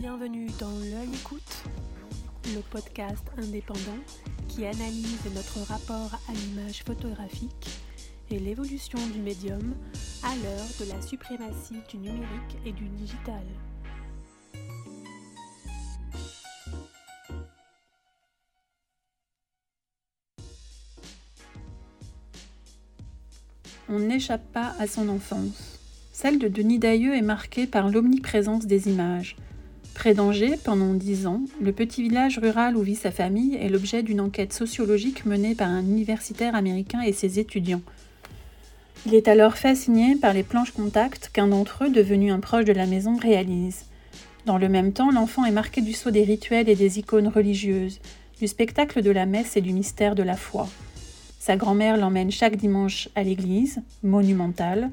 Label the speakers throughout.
Speaker 1: Bienvenue dans L'œil écoute, le podcast indépendant qui analyse notre rapport à l'image photographique et l'évolution du médium à l'heure de la suprématie du numérique et du digital.
Speaker 2: On n'échappe pas à son enfance. Celle de Denis Dailleux est marquée par l'omniprésence des images. Près d'Angers, pendant dix ans, le petit village rural où vit sa famille est l'objet d'une enquête sociologique menée par un universitaire américain et ses étudiants. Il est alors fasciné par les planches contact qu'un d'entre eux, devenu un proche de la maison, réalise. Dans le même temps, l'enfant est marqué du sceau des rituels et des icônes religieuses, du spectacle de la messe et du mystère de la foi. Sa grand-mère l'emmène chaque dimanche à l'église, monumentale,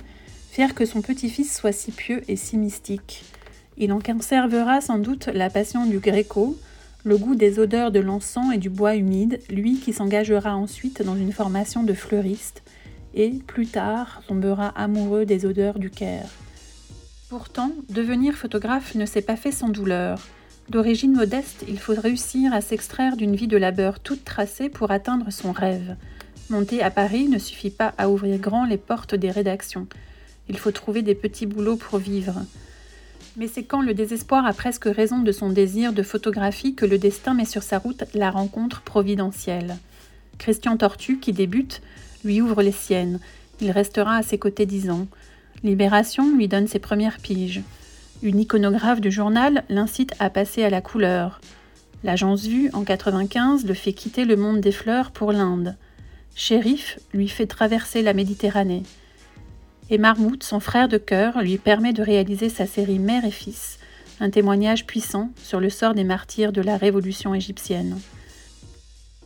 Speaker 2: fière que son petit-fils soit si pieux et si mystique. Il en conservera sans doute la passion du gréco, le goût des odeurs de l'encens et du bois humide, lui qui s'engagera ensuite dans une formation de fleuriste et, plus tard, tombera amoureux des odeurs du Caire. Pourtant, devenir photographe ne s'est pas fait sans douleur. D'origine modeste, il faut réussir à s'extraire d'une vie de labeur toute tracée pour atteindre son rêve. Monter à Paris ne suffit pas à ouvrir grand les portes des rédactions. Il faut trouver des petits boulots pour vivre. Mais c'est quand le désespoir a presque raison de son désir de photographie que le destin met sur sa route la rencontre providentielle. Christian Tortu, qui débute, lui ouvre les siennes. Il restera à ses côtés dix ans. Libération lui donne ses premières piges. Une iconographe du journal l'incite à passer à la couleur. L'agence Vue, en 95, le fait quitter le monde des fleurs pour l'Inde. Shérif lui fait traverser la Méditerranée. Et Marmout, son frère de cœur, lui permet de réaliser sa série Mère et Fils, un témoignage puissant sur le sort des martyrs de la révolution égyptienne.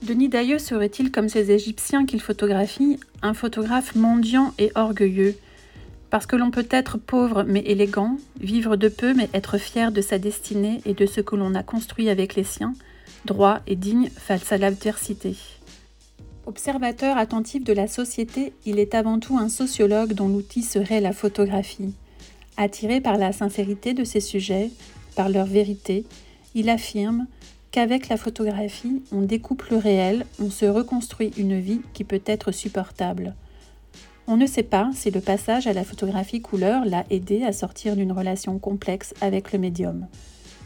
Speaker 2: Denis Dailleux serait-il, comme ces Égyptiens qu'il photographie, un photographe mendiant et orgueilleux? Parce que l'on peut être pauvre mais élégant, vivre de peu mais être fier de sa destinée et de ce que l'on a construit avec les siens, droit et digne face à l'adversité. Observateur attentif de la société, il est avant tout un sociologue dont l'outil serait la photographie. Attiré par la sincérité de ses sujets, par leur vérité, il affirme qu'avec la photographie, on découpe le réel, on se reconstruit une vie qui peut être supportable. On ne sait pas si le passage à la photographie couleur l'a aidé à sortir d'une relation complexe avec le médium.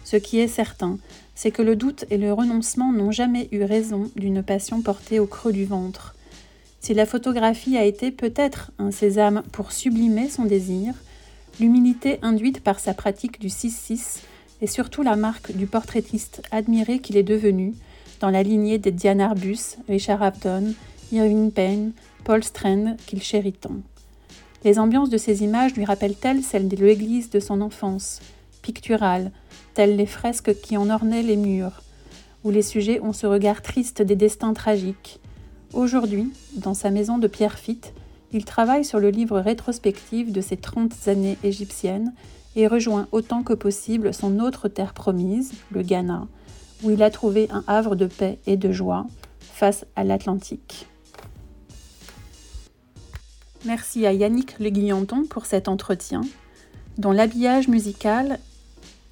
Speaker 2: Ce qui est certain, c'est que le doute et le renoncement n'ont jamais eu raison d'une passion portée au creux du ventre. Si la photographie a été peut-être un sésame pour sublimer son désir, l'humilité induite par sa pratique du 6-6 est surtout la marque du portraitiste admiré qu'il est devenu, dans la lignée des Diane Arbus, Richard Avedon, Irving Payne, Paul Strand qu'il chérit tant. Les ambiances de ces images lui rappellent-elles celles de l'église de son enfance, picturales, telles les fresques qui en ornaient les murs, où les sujets ont ce regard triste des destins tragiques. Aujourd'hui, dans sa maison de Pierrefitte, il travaille sur le livre rétrospectif de ses trente années égyptiennes et rejoint autant que possible son autre terre promise, le Ghana, où il a trouvé un havre de paix et de joie face à l'Atlantique. Merci à Yannick Le Guillanton pour cet entretien, dont l'habillage musical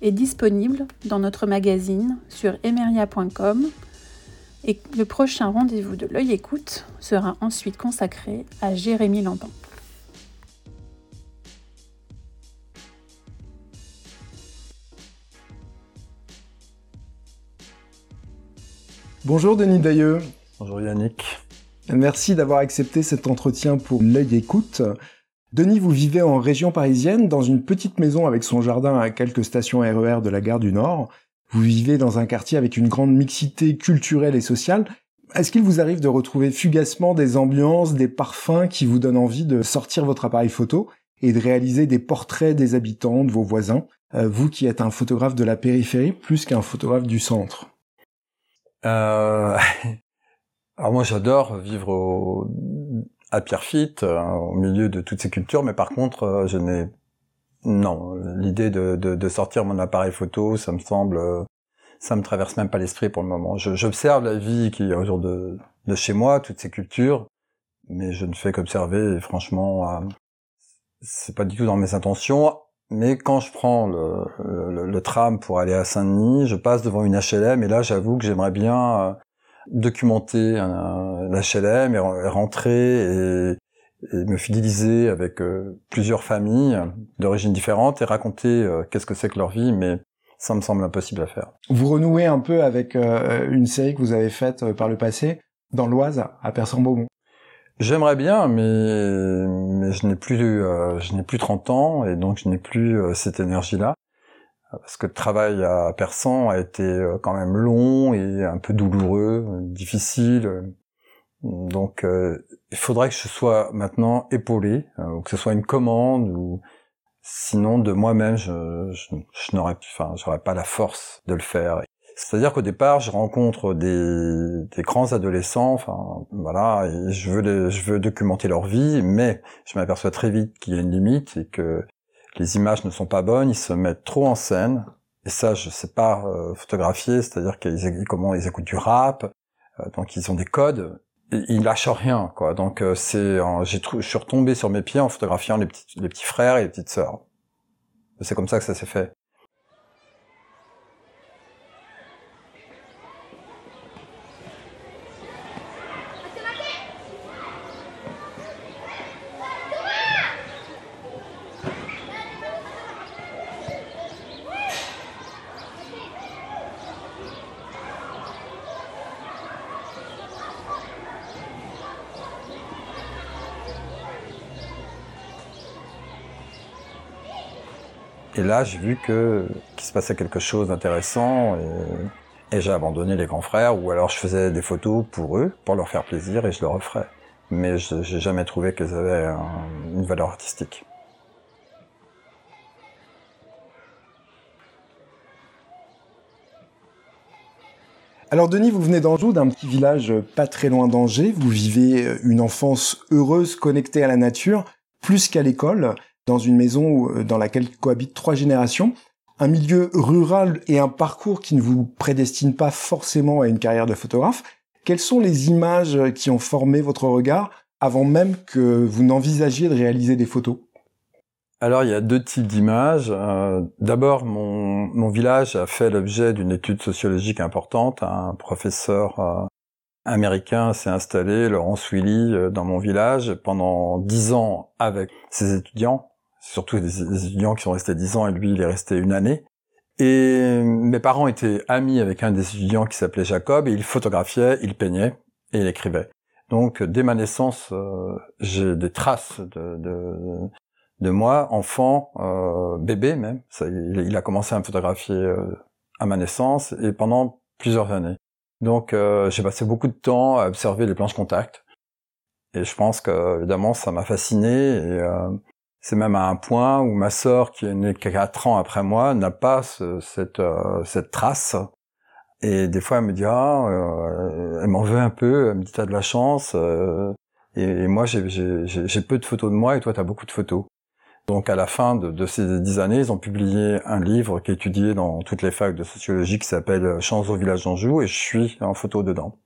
Speaker 2: est disponible dans notre magazine sur emeria.com et le prochain rendez-vous de l'œil écoute sera ensuite consacré à Jérémy Lampin.
Speaker 3: Bonjour Denis Dailleux.
Speaker 4: Bonjour Yannick.
Speaker 3: Merci d'avoir accepté cet entretien pour l'œil écoute. Denis, vous vivez en région parisienne, dans une petite maison avec son jardin à quelques stations RER de la gare du Nord. Vous vivez dans un quartier avec une grande mixité culturelle et sociale. Est-ce qu'il vous arrive de retrouver fugacement des ambiances, des parfums qui vous donnent envie de sortir votre appareil photo et de réaliser des portraits des habitants, de vos voisins, euh, vous qui êtes un photographe de la périphérie plus qu'un photographe du centre
Speaker 4: euh... Alors moi j'adore vivre au à Pierrefitte, euh, au milieu de toutes ces cultures, mais par contre, euh, je n'ai non l'idée de, de, sortir mon appareil photo, ça me semble, euh, ça me traverse même pas l'esprit pour le moment. J'observe la vie qui est autour de, de chez moi, toutes ces cultures, mais je ne fais qu'observer. Et franchement, c'est pas du tout dans mes intentions. Mais quand je prends le, le, tram pour aller à Saint-Denis, je passe devant une HLM et là, j'avoue que j'aimerais bien euh, documenter l'HLM et, rentrer et, me fidéliser avec euh, plusieurs familles d'origines différentes et raconter euh, qu'est-ce que c'est que leur vie, mais ça me semble impossible à faire.
Speaker 3: Vous renouez un peu avec une série que vous avez faite par le passé dans l'Oise, à Persan-Beaumont.
Speaker 4: J'aimerais bien, mais, mais je n'ai plus, euh, je n'ai plus 30 ans et donc je n'ai plus euh, cette énergie-là. Parce que le travail à Persan a été euh, quand même long et un peu douloureux, difficile. Donc, il faudrait que je sois maintenant épaulé, ou que ce soit une commande, ou sinon de moi-même, je, je, je n'aurais, enfin, pas la force de le faire. C'est-à-dire qu'au départ, je rencontre des, des, grands adolescents, enfin voilà, et je veux je veux documenter leur vie, mais je m'aperçois très vite qu'il y a une limite et que les images ne sont pas bonnes, ils se mettent trop en scène. Et ça, je sais pas euh, photographier, c'est-à-dire qu'ils comment ils écoutent du rap, euh, donc ils ont des codes. Ils lâchent rien, quoi. Donc euh, c'est, j'ai, je suis retombé sur mes pieds en photographiant les petits, les petits frères et les petites sœurs. C'est comme ça que ça s'est fait. Et là, j'ai vu que qu'il se passait quelque chose d'intéressant et, j'ai abandonné les grands frères ou alors je faisais des photos pour eux, pour leur faire plaisir et je le referais. Mais je n'ai jamais trouvé qu'elles avaient une valeur artistique.
Speaker 3: Alors Denis, vous venez d'Anjou, d'un petit village pas très loin d'Angers. Vous vivez une enfance heureuse, connectée à la nature, plus qu'à l'école dans une maison euh, dans laquelle cohabitent trois générations, un milieu rural et un parcours qui ne vous prédestine pas forcément à une carrière de photographe. Quelles sont les images qui ont formé votre regard avant même que vous n'envisagiez de réaliser des photos?
Speaker 4: Alors il y a deux types d'images. Euh, d'abord, mon, village a fait l'objet d'une étude sociologique importante. Un professeur euh, américain s'est installé, Laurence Willy, dans mon village pendant dix ans avec ses étudiants surtout des, étudiants qui sont restés dix ans et lui il est resté une année. Et mes parents étaient amis avec un des étudiants qui s'appelait Jacob et il photographiait, il peignait et il écrivait. Donc dès ma naissance, euh, j'ai des traces de, de, moi, enfant, euh, bébé même. Il, a commencé à me photographier euh, à ma naissance et pendant plusieurs années. Donc j'ai passé beaucoup de temps à observer les planches contact. Et je pense que évidemment ça m'a fasciné et c'est même à un point où ma sœur, qui est née quatre ans après moi, n'a pas cette, euh, cette trace. Et des fois, elle me dit ah, euh, elle m'en veut un peu. Elle me dit t'as de la chance. Euh, et, moi, j'ai peu de photos de moi, et toi, t'as beaucoup de photos. Donc, à la fin de, de, ces dix années, ils ont publié un livre qui est étudié dans toutes les facs de sociologie qui s'appelle Chance au village d'Anjou, et je suis en photo dedans.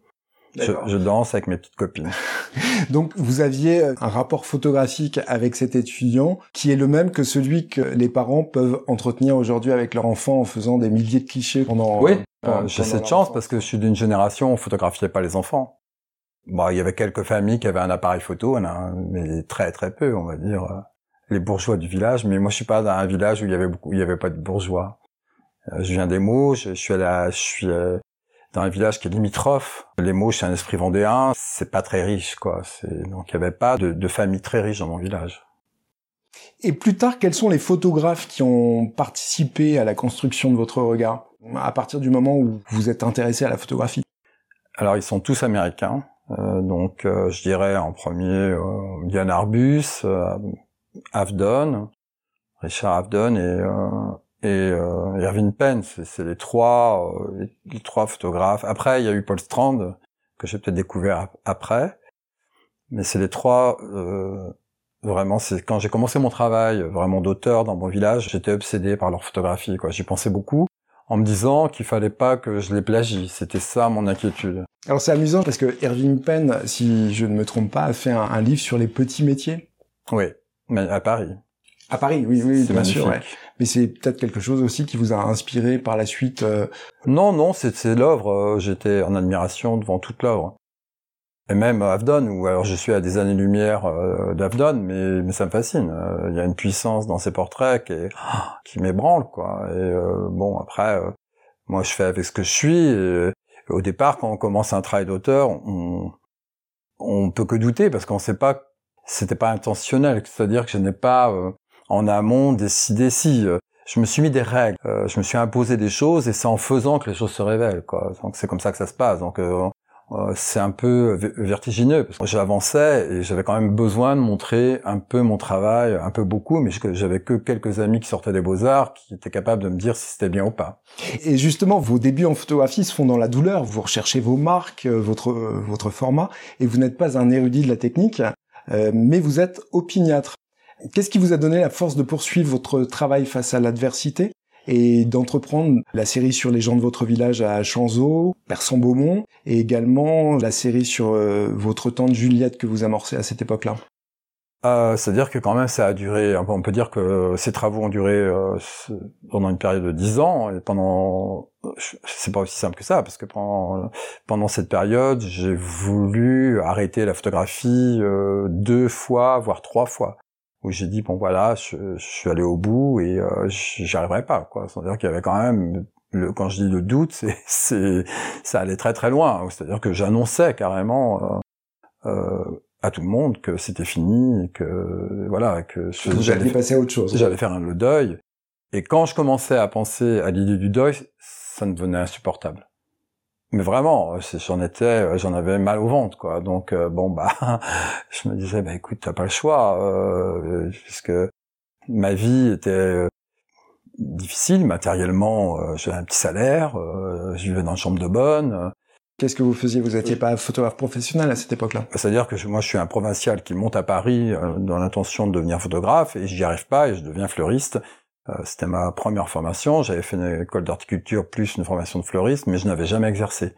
Speaker 4: Je, danse avec mes petites copines.
Speaker 3: Donc vous aviez un rapport photographique avec cet étudiant qui est le même que celui que les parents peuvent entretenir aujourd'hui avec leur enfant en faisant des milliers de clichés pendant.
Speaker 4: Oui, euh, j'ai cette chance parce que je suis d'une génération où on photographiait pas les enfants. Bon, il y avait quelques familles qui avaient un appareil photo, mais très très peu, on va dire, euh, les bourgeois du village. Mais moi, je suis pas dans un village où il y avait beaucoup, il y avait pas de bourgeois. Euh, je viens des mots, je, suis à je suis dans un village qui est limitrophe. Les Mauches, c'est un esprit vendéen, c'est pas très riche, quoi. Donc il y avait pas de, de famille très riche dans mon village.
Speaker 3: Et plus tard, quels sont les photographes qui ont participé à la construction de votre regard à partir du moment où vous êtes intéressé à la photographie?
Speaker 4: Alors ils sont tous américains. Euh, donc euh, je dirais en premier euh, Yann Arbus, euh, Avdon, Richard Avdon et et euh, Irving Penn, c'est les trois, euh, les, trois photographes. Après, il y a eu Paul Strand que j'ai peut-être découvert après, mais c'est les trois. Euh, vraiment, c'est quand j'ai commencé mon travail vraiment d'auteur dans mon village, j'étais obsédé par leur photographie. Quoi, j'y pensais beaucoup en me disant qu'il fallait pas que je les plagie. C'était ça mon inquiétude.
Speaker 3: Alors c'est amusant parce que Irving Penn, si je ne me trompe pas, a fait un livre sur les petits métiers.
Speaker 4: Oui, mais à Paris.
Speaker 3: À Paris, oui, oui, bien sûr. ouais. Mais c'est peut-être quelque chose aussi qui vous a inspiré par la suite. euh,
Speaker 4: Non, non, c'est l'œuvre. euh, J'étais en admiration devant toute l'œuvre. Et même Avdon, où alors je suis à des années-lumière euh, d'Avdon, mais, mais ça me fascine. Euh, Il y a une puissance dans ses portraits qui, est- qui m'ébranle, quoi. Et bon, après, moi, je fais avec ce que je suis. Et, au départ, quand on commence un travail d'auteur, on, on peut que douter parce qu'on sait pas, c'était pas intentionnel. C'est-à-dire que je n'ai pas en amont décidé si. euh, je me suis mis des règles, euh, je me suis imposé des choses et c'est en faisant que les choses se révèlent. Quoi. Donc c'est comme ça que ça se passe. Donc euh, c'est un peu vertigineux parce j'avançais et j'avais quand même besoin de montrer un peu mon travail, un peu beaucoup, mais j'avais que quelques amis qui sortaient des beaux arts qui étaient capables de me dire si c'était bien ou pas.
Speaker 3: Et justement, vos débuts en photographie se font dans la douleur. Vous recherchez vos marques, votre votre format, et vous n'êtes pas un érudit de la technique, mais vous êtes opiniâtre. Qu'est-ce qui vous a donné la force de poursuivre votre travail face à l'adversité et d'entreprendre la série sur les gens de votre village à Chanzeau, Persan-Beaumont, et également la série sur euh, votre tante Juliette que vous amorcez à cette époque-là?
Speaker 4: Euh, C'est-à-dire que quand même ça a duré, on peut dire que ces travaux ont duré euh, pendant une période de dix ans, et pendant, c'est pas aussi simple que ça, parce que pendant, pendant cette période, j'ai voulu arrêter la photographie euh, deux fois, voire trois fois, où j'ai dit bon voilà, je, je suis allé au bout et euh, j'y arriverai pas, quoi. C'est-à-dire qu'il y avait quand même le, quand je dis le doute, c'est, c'est, ça allait très très loin. C'est-à-dire que j'annonçais carrément euh, euh, à tout le monde que c'était fini et que voilà que j'allais
Speaker 3: passer à autre chose.
Speaker 4: j'allais faire un, le deuil. Et quand je commençais à penser à l'idée du deuil, ça devenait insupportable. Mais vraiment, j'en étais, j'en avais mal au ventre, quoi. Donc euh, bon bah, je me disais, bah écoute, t'as pas le choix, euh, puisque ma vie était euh, difficile matériellement. euh, J'avais un petit salaire, euh, je vivais dans une chambre de bonne. euh,
Speaker 3: Qu'est-ce que vous faisiez? Vous n'étiez pas photographe professionnel à cette époque-là?
Speaker 4: C'est-à-dire que je- moi, je suis un provincial qui monte à Paris euh, dans l'intention de devenir photographe et j'y arrive pas et je deviens fleuriste. Euh, C'était ma première formation. J'avais fait une école d'horticulture plus une formation de fleuriste, mais je n'avais jamais exercé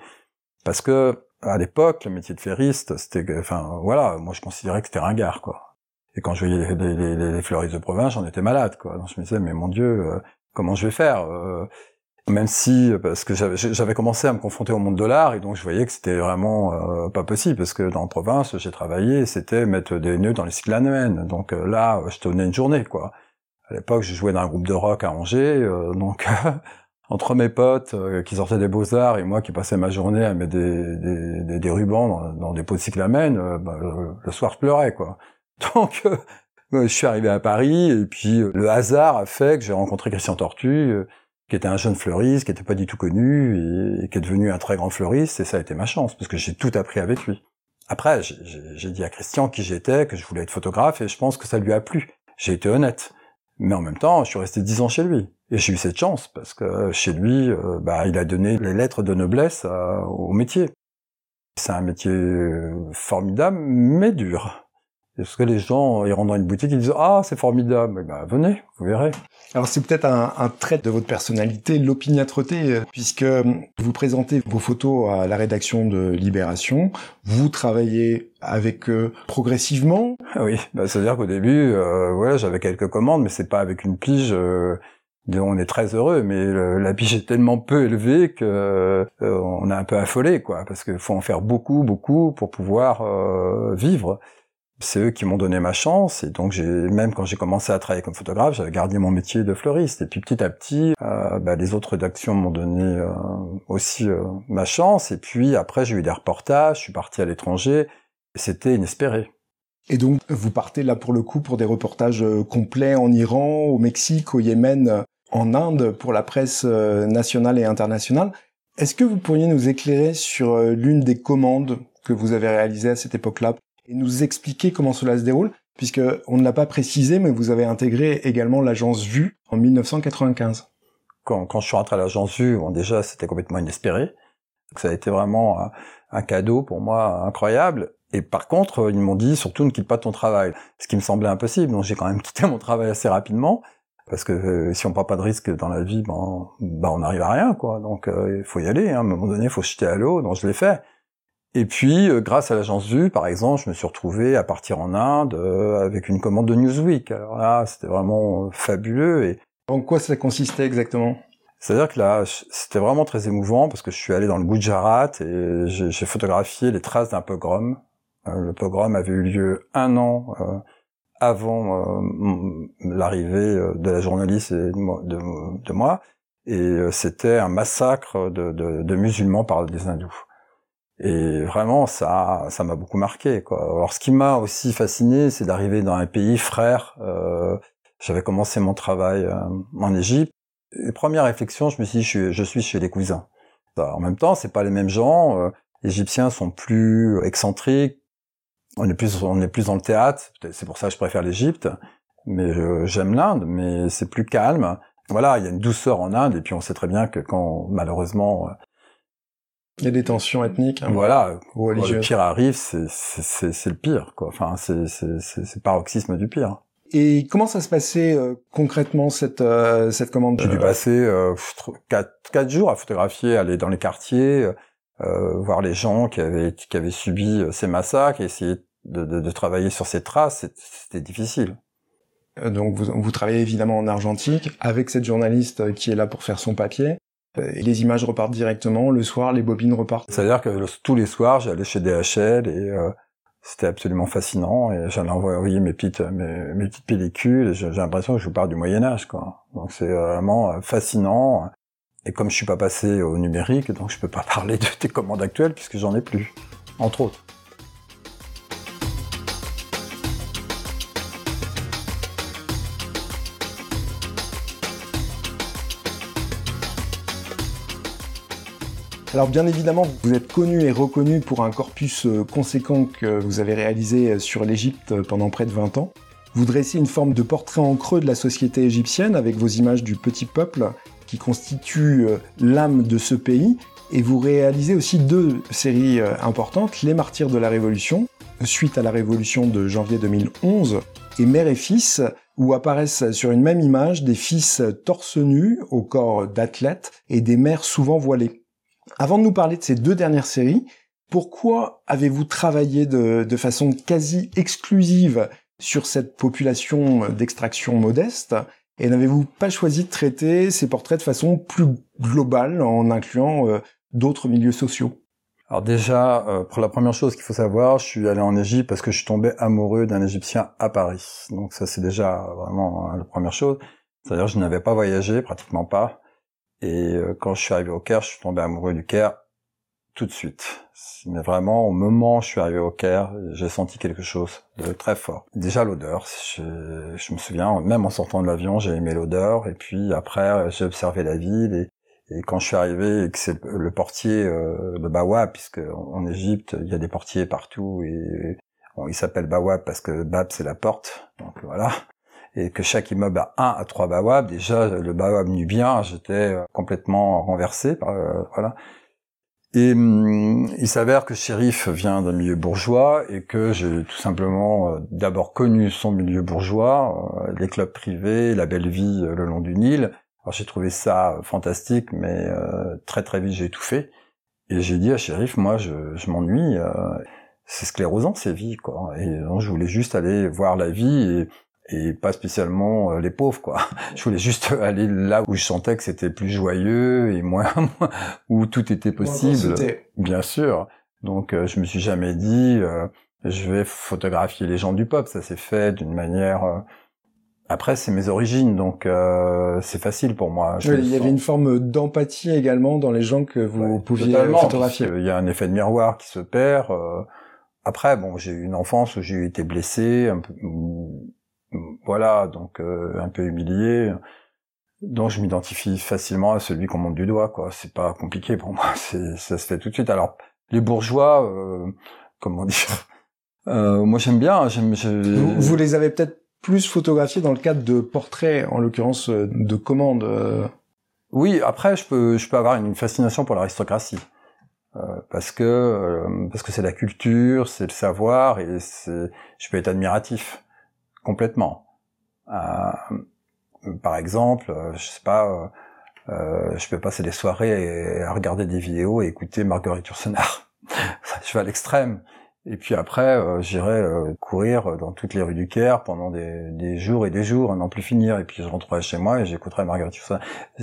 Speaker 4: parce que à l'époque, le métier de fleuriste, c'était, enfin voilà, moi je considérais que c'était ringard, quoi. Et quand je voyais les, fleuristes de province, j'en étais malade, quoi. Donc je me disais, mais mon Dieu, euh, comment je vais faire euh, même si parce que j'avais j'avais commencé à me confronter au monde de l'art et donc je voyais que c'était vraiment euh, pas possible parce que dans la province j'ai travaillé c'était mettre des nœuds dans les cyclamènes donc euh, là je tenais une journée quoi à l'époque je jouais dans un groupe de rock à Angers euh, donc entre mes potes euh, qui sortaient des beaux arts et moi qui passais ma journée à mettre des, des, des, rubans dans, dans des pots de cyclamène euh, bah, le, soir je pleurais quoi donc euh, je suis arrivé à Paris et puis euh, le hasard a fait que j'ai rencontré Christian Tortu euh, qui était un jeune fleuriste, qui était pas du tout connu, et, et qui est devenu un très grand fleuriste, et ça a été ma chance, parce que j'ai tout appris avec lui. Après, j'ai dit à Christian qui j'étais, que je voulais être photographe, et je pense que ça lui a plu. J'ai été honnête. Mais en même temps, je suis resté dix ans chez lui. Et j'ai eu cette chance, parce que chez lui, euh, bah, il a donné les lettres de noblesse à- au métier. C'est un métier euh, formidable, mais dur. Parce que les gens, ils rentrent dans une boutique, ils disent « Ah, c'est formidable !» Eh ben, venez, vous verrez.
Speaker 3: Alors c'est peut-être un, un trait de votre personnalité, l'opiniâtreté, puisque euh, vous présentez vos photos à la rédaction de Libération, vous travaillez avec eux progressivement.
Speaker 4: Ah Oui, bah, c'est-à-dire qu'au début, euh, ouais, j'avais quelques commandes, mais c'est pas avec une pige. euh, on est très heureux, mais le- la pige est tellement peu élevée que euh, on est un peu affolé, quoi, parce qu'il faut en faire beaucoup, beaucoup pour pouvoir euh, vivre. C'est eux qui m'ont donné ma chance, et donc j'ai même quand j'ai commencé à travailler comme photographe, j'avais gardé mon métier de fleuriste. Et puis petit à petit, euh, bah, les autres rédactions m'ont donné euh, aussi euh, ma chance. Et puis après, j'ai eu des reportages, je suis parti à l'étranger, c'était inespéré.
Speaker 3: Et donc vous partez là pour le coup pour des reportages complets en Iran, au Mexique, au Yémen, en Inde, pour la presse nationale et internationale. Est-ce que vous pourriez nous éclairer sur l'une des commandes que vous avez réalisées à cette époque-là? Et nous expliquer comment cela se déroule, puisque on ne l'a pas précisé, mais vous avez intégré également l'agence Vue en 1995.
Speaker 4: Quand, quand je suis rentré à l'agence Vue, bon, déjà c'était complètement inespéré. Ça a été vraiment un, cadeau pour moi incroyable. Et par contre, ils m'ont dit surtout ne quitte pas ton travail, ce qui me semblait impossible. Donc j'ai quand même quitté mon travail assez rapidement parce que euh, si on prend pas de risque dans la vie, ben, ben on n'arrive à rien quoi. Donc euh, il faut y aller. Hein. À un moment donné, il faut jeter à l'eau. Donc je l'ai fait. Et puis, euh, grâce à l'agence Vue, par exemple, je me suis retrouvé à partir en Inde euh, avec une commande de Newsweek. Alors là, c'était vraiment fabuleux. Et
Speaker 3: en quoi ça consistait exactement?
Speaker 4: C'est-à-dire que là, c'était vraiment très émouvant parce que je suis allé dans le Gujarat et j'ai photographié les traces d'un pogrom. le pogrom avait eu lieu un an avant l'arrivée de la journaliste et de, moi, et c'était un massacre de, de, musulmans par des hindous. Et vraiment, ça, ça m'a beaucoup marqué. Quoi. Alors, ce qui m'a aussi fasciné, c'est d'arriver dans un pays frère. Euh, J'avais commencé mon travail euh, en Égypte. Les premières réflexions, je me suis dit, je, je suis chez les cousins. En même temps, c'est pas les mêmes gens. Euh, les Égyptiens sont plus excentriques. On est plus, on est plus dans le théâtre. C'est pour ça que je préfère l'Égypte. Mais j'aime l'Inde, mais c'est plus calme. Voilà, il y a une douceur en Inde, et puis on sait très bien que quand malheureusement
Speaker 3: il y a des tensions ethniques.
Speaker 4: Hein, voilà. Ou le pire arrive, c'est le pire, quoi. Enfin, c'est paroxysme du pire.
Speaker 3: Et comment ça se passait euh, concrètement cette euh, cette commande?
Speaker 4: J'ai dû passer euh, quatre, quatre jours à photographier, aller dans les quartiers, voir les gens qui avaient qui avaient subi ces massacres, et essayer de, de, de travailler sur ces traces. C'était difficile.
Speaker 3: Donc vous, vous travaillez évidemment en argentique avec cette journaliste qui est là pour faire son papier. Euh, les images repartent directement. Le soir, les bobines repartent.
Speaker 4: C'est-à-dire que tous les soirs, j'allais chez DHL et euh, c'était absolument fascinant. Et j'allais envoyer mes petites, mes, mes petites pellicules. J'ai l'impression que je vous parle du Moyen Âge, quoi. Donc c'est vraiment euh, fascinant. Et comme je suis pas passé au numérique, donc je peux pas parler de tes commandes actuelles puisque j'en ai plus, entre autres.
Speaker 3: Alors bien évidemment, vous êtes connu et reconnu pour un corpus euh, conséquent que vous avez réalisé euh, sur l'Égypte euh, pendant près de 20 ans. Vous dressez une forme de portrait en creux de la société égyptienne avec vos images du petit peuple qui constitue l'âme de ce pays. Et vous réalisez aussi deux séries importantes, Les Martyrs de la Révolution, suite à la Révolution de janvier 2011, et Mère et Fils, où apparaissent sur une même image des fils torse nus au corps d'athlètes et des mères souvent voilées. Avant de nous parler de ces deux dernières séries, pourquoi avez-vous travaillé de, façon quasi exclusive sur cette population d'extraction modeste et n'avez-vous pas choisi de traiter ces portraits de façon plus globale en incluant euh, d'autres milieux sociaux?
Speaker 4: Alors déjà, euh, pour la première chose qu'il faut savoir, je suis allé en Égypte parce que je suis tombé amoureux d'un Égyptien à Paris. Donc ça c'est déjà vraiment la première chose. C'est-à-dire je n'avais pas voyagé, pratiquement pas. Et euh, quand je suis arrivé au Caire, je suis tombé amoureux du Caire tout de suite. Mais vraiment, au moment où je suis arrivé au Caire, j'ai senti quelque chose de très fort. Déjà l'odeur. Je, me souviens, même en sortant de l'avion, j'ai aimé l'odeur. Et puis après, j'ai observé la ville. Et, et, quand je suis arrivé et c'est le portier euh, de Bawa, puisque en Égypte, il y a des portiers partout. Et bon, il s'appelle Bawa parce que Bab, c'est la porte. Donc voilà et que chaque immeuble a un à trois bawab, déjà le bawab nubien, j'étais euh, complètement renversé. Par, euh, voilà. Et hum, il s'avère que Shérif vient d'un milieu bourgeois et que j'ai tout simplement euh, d'abord connu son milieu bourgeois, les clubs privés, la belle vie le long du Nil. Alors j'ai trouvé ça fantastique, mais très très vite j'ai étouffé. Et j'ai dit à Shérif, moi je, je m'ennuie, c'est sclérosant ces vies, quoi. Et donc je voulais juste aller voir la vie et et pas spécialement euh, les pauvres quoi. Je voulais juste aller là où je sentais que c'était plus joyeux et moins où tout était possible. Bien sûr. Donc euh, je me suis jamais dit euh, je vais photographier les gens du peuple, ça s'est fait d'une manière après c'est mes origines donc c'est facile pour moi.
Speaker 3: il y avait une forme d'empathie également dans les gens que vous pouviez photographier.
Speaker 4: Il y a un effet de miroir qui se perd après bon, j'ai eu une enfance où j'ai été blessé un peu voilà, donc euh, un peu humilié. Donc je m'identifie facilement à celui qu'on monte du doigt, quoi. C'est pas compliqué pour moi, c'est ça se fait tout de suite. Alors les bourgeois, euh, comment dire euh, Moi j'aime bien. J'aime.
Speaker 3: Vous, vous, les avez peut-être plus photographiés dans le cadre de portraits, en l'occurrence de commandes.
Speaker 4: Oui, après je peux je peux avoir une fascination pour l'aristocratie. parce que parce que c'est la culture, c'est le savoir et c'est je peux être admiratif complètement. Euh, par exemple, euh, je sais pas, euh, je peux passer des soirées à regarder des vidéos et écouter Marguerite Yourcenar. je vais à l'extrême. Et puis après, euh, j'irai euh, courir dans toutes les rues du Caire pendant des, jours et des jours, à n'en plus finir. Et puis je rentrerai chez moi et j'écouterai Marguerite ça.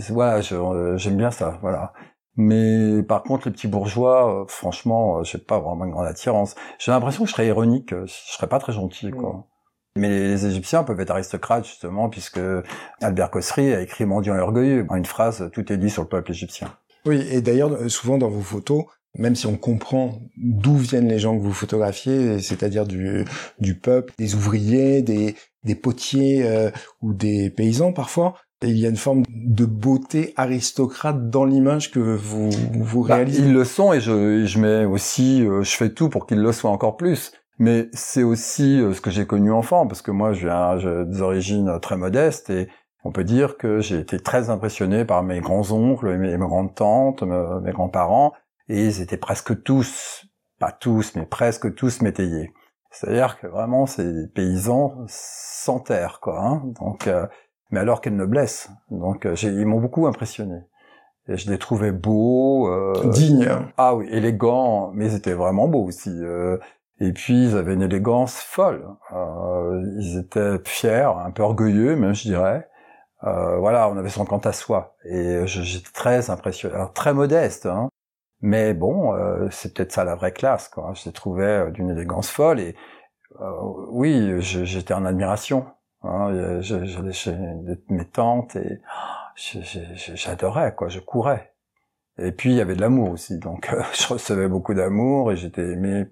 Speaker 4: Voilà, euh, j'aime bien ça. Voilà. Mais par contre, les petits bourgeois, euh, franchement, j'ai pas vraiment une grande attirance. J'ai l'impression que je serais ironique, je serais pas très gentil, quoi. Mais les Égyptiens peuvent être aristocrates justement, puisque Albert Cossery a écrit Mendiant et orgueilleux. En une phrase, tout est dit sur le peuple égyptien.
Speaker 3: Oui, et d'ailleurs, souvent dans vos photos, même si on comprend d'où viennent les gens que vous photographiez, c'est-à-dire du, du peuple, des ouvriers, des, des potiers euh, ou des paysans parfois, il y a une forme de beauté aristocrate dans l'image que vous, vous bah, réalisez.
Speaker 4: ils le sont et je, je mets aussi, euh, je fais tout pour qu'ils le soient encore plus. Mais c'est aussi euh, ce que j'ai connu enfant, parce que moi, je viens des origines très modestes et on peut dire que j'ai été très impressionné par mes grands-oncles, mes, grandes-tantes, mes grands-parents, et ils étaient presque tous, pas tous, mais presque tous métayers. C'est-à-dire que vraiment, ces paysans sans terre, quoi. Hein Donc, euh, mais alors quelle noblesse. Donc, euh, ils m'ont beaucoup impressionné. Et je les trouvais beaux,
Speaker 3: euh, dignes.
Speaker 4: Ah oui, élégants, mais ils étaient vraiment beaux aussi. Euh, et puis ils avaient une élégance folle. Euh, ils étaient fiers, un peu orgueilleux même, je dirais. Euh, voilà, on avait son quant à soi. Et j'étais très impressionné, alors, très modeste. Hein. Mais bon, euh, c'est peut-être ça la vraie classe. Quoi. Je les trouvais euh, d'une élégance folle. Et euh, oui, j'étais en admiration. Hein. J'allais chez mes tantes et j'adorais, quoi. Je courais. Et puis il y avait de l'amour aussi. Donc je recevais beaucoup d'amour et j'étais aimé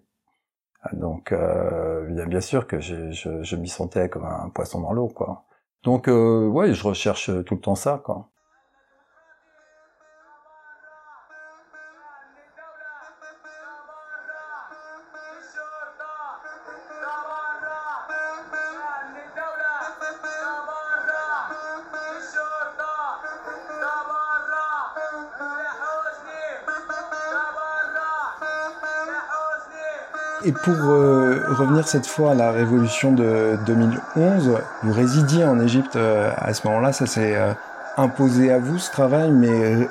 Speaker 4: donc, euh, bien, sûr que je, je m'y sentais comme un poisson dans l'eau, quoi. Donc, euh, ouais, je recherche tout le temps ça, quoi.
Speaker 3: Et pour euh, revenir cette fois à la révolution de 2011, vous résidiez en Égypte euh, à ce moment-là, ça s'est euh, imposé à vous ce travail, mais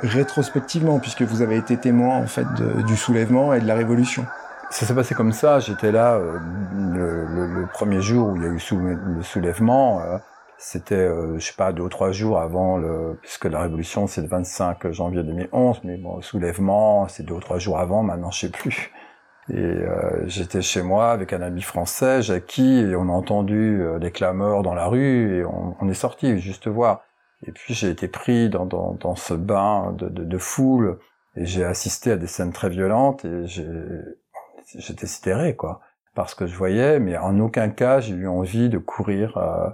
Speaker 3: rétrospectivement, puisque vous avez été témoin en fait du soulèvement et de la révolution.
Speaker 4: Ça s'est passé comme ça. J'étais là le, le, premier jour où il y a eu le soulèvement. C'était, je sais pas, deux ou trois jours avant le, puisque la révolution c'est le 25 janvier 2011, mais bon, le soulèvement c'est deux ou trois jours avant. Maintenant, je sais plus. Et euh, j'étais chez moi avec un ami français, Jackie, et on a entendu euh, des clameurs dans la rue, et on, on est sorti juste voir. Et puis j'ai été pris dans, dans, dans ce bain de, de, de foule, et j'ai assisté à des scènes très violentes, et j'étais sidéré, quoi. Parce que je voyais, mais en aucun cas j'ai eu envie de courir, euh,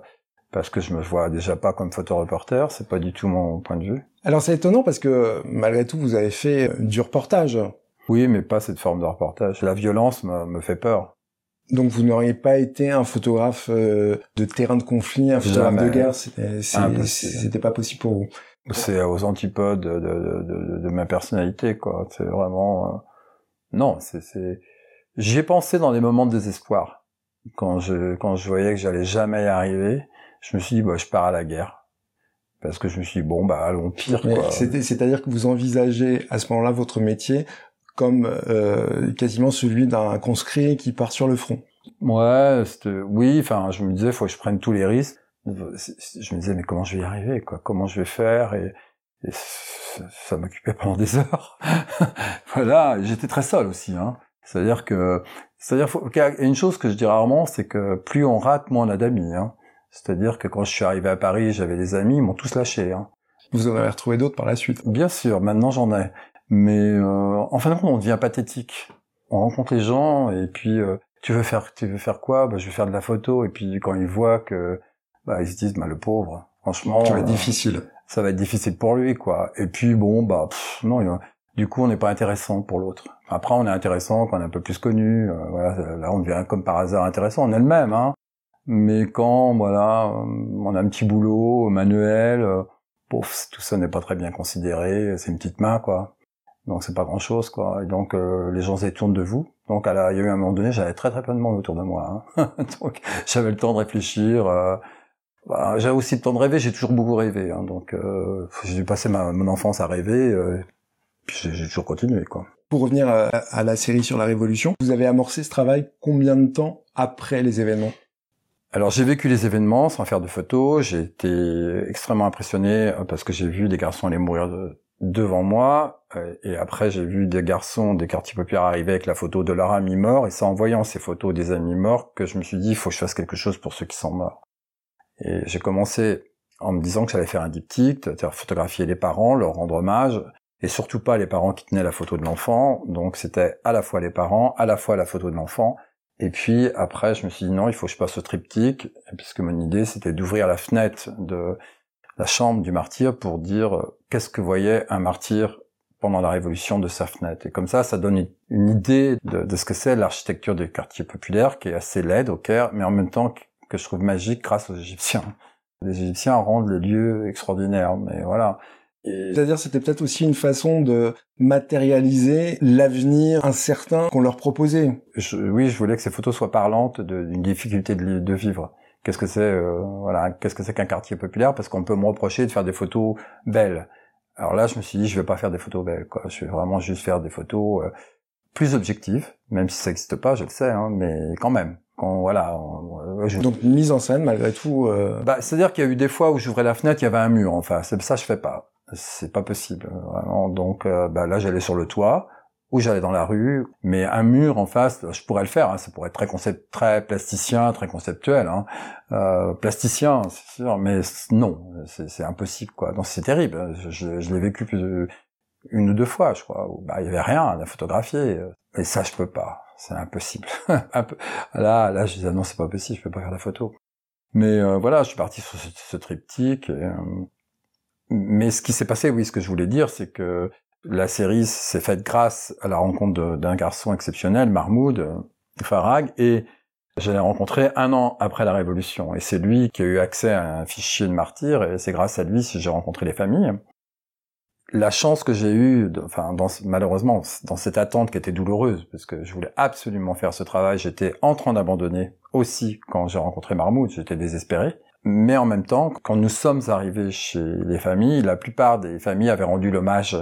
Speaker 4: parce que je me vois déjà pas comme photoreporter, c'est pas du tout mon point de vue.
Speaker 3: Alors c'est étonnant parce que malgré tout vous avez fait du reportage
Speaker 4: oui, mais pas cette forme de reportage. La violence me, fait peur.
Speaker 3: Donc vous n'auriez pas été un photographe euh, de terrain de conflit, un photographe de guerre, c'était pas possible pour vous.
Speaker 4: C'est aux antipodes de, de, de, ma personnalité, quoi. C'est vraiment euh, non, c'est j'y ai pensé dans des moments de désespoir quand je quand je voyais que j'allais jamais y arriver. Je me suis dit bah je pars à la guerre parce que je me suis dit bon bah allons pire.
Speaker 3: C'est-à-dire que vous envisagez à ce moment-là votre métier comme euh, quasiment celui d'un conscrit qui part sur le front.
Speaker 4: Ouais, oui, enfin, je me disais, faut que je prenne tous les risques. Je me disais, mais comment je vais y arriver, quoi? Comment je vais faire? Et, ça, m'occupait pendant des heures. voilà, j'étais très seul aussi. Hein. C'est-à-dire que, c'est-à-dire, une chose que je dis rarement, c'est que plus on rate, moins on a d'amis. Hein. C'est-à-dire que quand je suis arrivé à Paris, j'avais des amis, ils m'ont tous lâché. Hein.
Speaker 3: Vous en avez retrouvé d'autres par la suite
Speaker 4: Bien sûr, maintenant j'en ai. Mais euh, en fin de compte, on devient pathétique. On rencontre les gens et puis euh, tu veux faire tu veux faire quoi? Bah, je vais faire de la photo. Et puis quand ils voient que bah ils se disent bah le pauvre franchement
Speaker 3: ça va être difficile.
Speaker 4: ça va être difficile pour lui quoi. Et puis bon bah non du coup on n'est pas intéressant pour l'autre. Après on est intéressant quand on est un peu plus connu euh, voilà là on devient comme par hasard intéressant on est le même hein. Mais quand voilà on a un petit boulot manuel euh, tout ça n'est pas très bien considéré c'est une petite main quoi donc c'est pas grand chose quoi. Et donc euh, les gens se détournent de vous. Donc à la, il y a eu un moment donné, j'avais très très peu de monde autour de moi. Hein. donc j'avais le temps de réfléchir. Euh, bah, j'avais aussi le temps de rêver. J'ai toujours beaucoup rêvé. Hein. donc euh, j'ai dû passer ma, mon enfance à rêver. Euh, puis j'ai toujours continué quoi.
Speaker 3: Pour revenir à, la série sur la Révolution, vous avez amorcé ce travail combien de temps après les événements?
Speaker 4: Alors j'ai vécu les événements sans faire de photos, j'ai été extrêmement impressionné euh, parce que j'ai vu des garçons aller mourir devant moi, euh, et après j'ai vu des garçons des quartiers populaires arriver avec la photo de leur ami mort, et c'est en voyant ces photos des amis morts que je me suis dit il faut que je fasse quelque chose pour ceux qui sont morts. Et j'ai commencé en me disant que j'allais faire un diptyque, c'est-à-dire photographier les parents, leur rendre hommage, et surtout pas les parents qui tenaient la photo de l'enfant. Donc c'était à la fois les parents, à la fois la photo de l'enfant. Et puis après, je me suis dit non, il faut que je passe au triptyque, puisque mon idée c'était d'ouvrir la fenêtre de la chambre du martyr pour dire euh, qu'est-ce que voyait un martyr pendant la révolution de sa fenêtre. Et comme ça, ça donne une idée de, de ce que c'est l'architecture des quartiers populaires, qui est assez laide au Caire, mais en même temps que je trouve magique grâce aux Égyptiens. Les Égyptiens rendent les lieux extraordinaires, mais voilà.
Speaker 3: C'est-à-dire, c'était peut-être aussi une façon de matérialiser l'avenir incertain qu'on leur proposait.
Speaker 4: oui, je voulais que ces photos soient parlantes d'une difficulté de, vivre. Qu'est-ce que c'est, euh, voilà, qu'est-ce que c'est qu'un quartier populaire? Parce qu'on peut me reprocher de faire des photos belles. Alors là, je me suis dit, je vais pas faire des photos belles, quoi. Je vais vraiment juste faire des photos euh, plus objectives, même si ça n'existe pas, je le sais, hein, mais quand même. Quand, voilà.
Speaker 3: Donc mise en scène malgré tout. Euh...
Speaker 4: Bah, c'est-à-dire qu'il y a eu des fois où j'ouvrais la fenêtre, il y avait un mur. Enfin, c'est ça, je fais pas c'est pas possible vraiment. Donc euh, bah, là j'allais sur le toit ou j'allais dans la rue, mais un mur en face, je pourrais le faire. Hein, ça pourrait être très concept, très plasticien, très conceptuel, hein. euh, plasticien, c'est sûr, mais non, c'est impossible quoi. Donc c'est terrible. Je, je l'ai vécu plus une ou deux fois, je crois. Où, bah il y avait rien à photographier, et ça je peux pas. C'est impossible. là, là, je disais non, c'est pas possible, je peux pas faire la photo. Mais euh, voilà, je suis parti sur ce, triptyque. Et, euh, mais ce qui s'est passé, oui, ce que je voulais dire, c'est que la série s'est faite grâce à la rencontre d'un garçon exceptionnel, Mahmoud euh, Farag, et je l'ai rencontré un an après la Révolution. Et c'est lui qui a eu accès à un fichier de martyrs, et c'est grâce à lui que j'ai rencontré les familles. La chance que j'ai eue, enfin, malheureusement, dans cette attente qui était douloureuse, parce que je voulais absolument faire ce travail, j'étais en train d'abandonner aussi quand j'ai rencontré Mahmoud, j'étais désespéré. Mais en même temps, quand nous sommes arrivés chez les familles, la plupart des familles avaient rendu l'hommage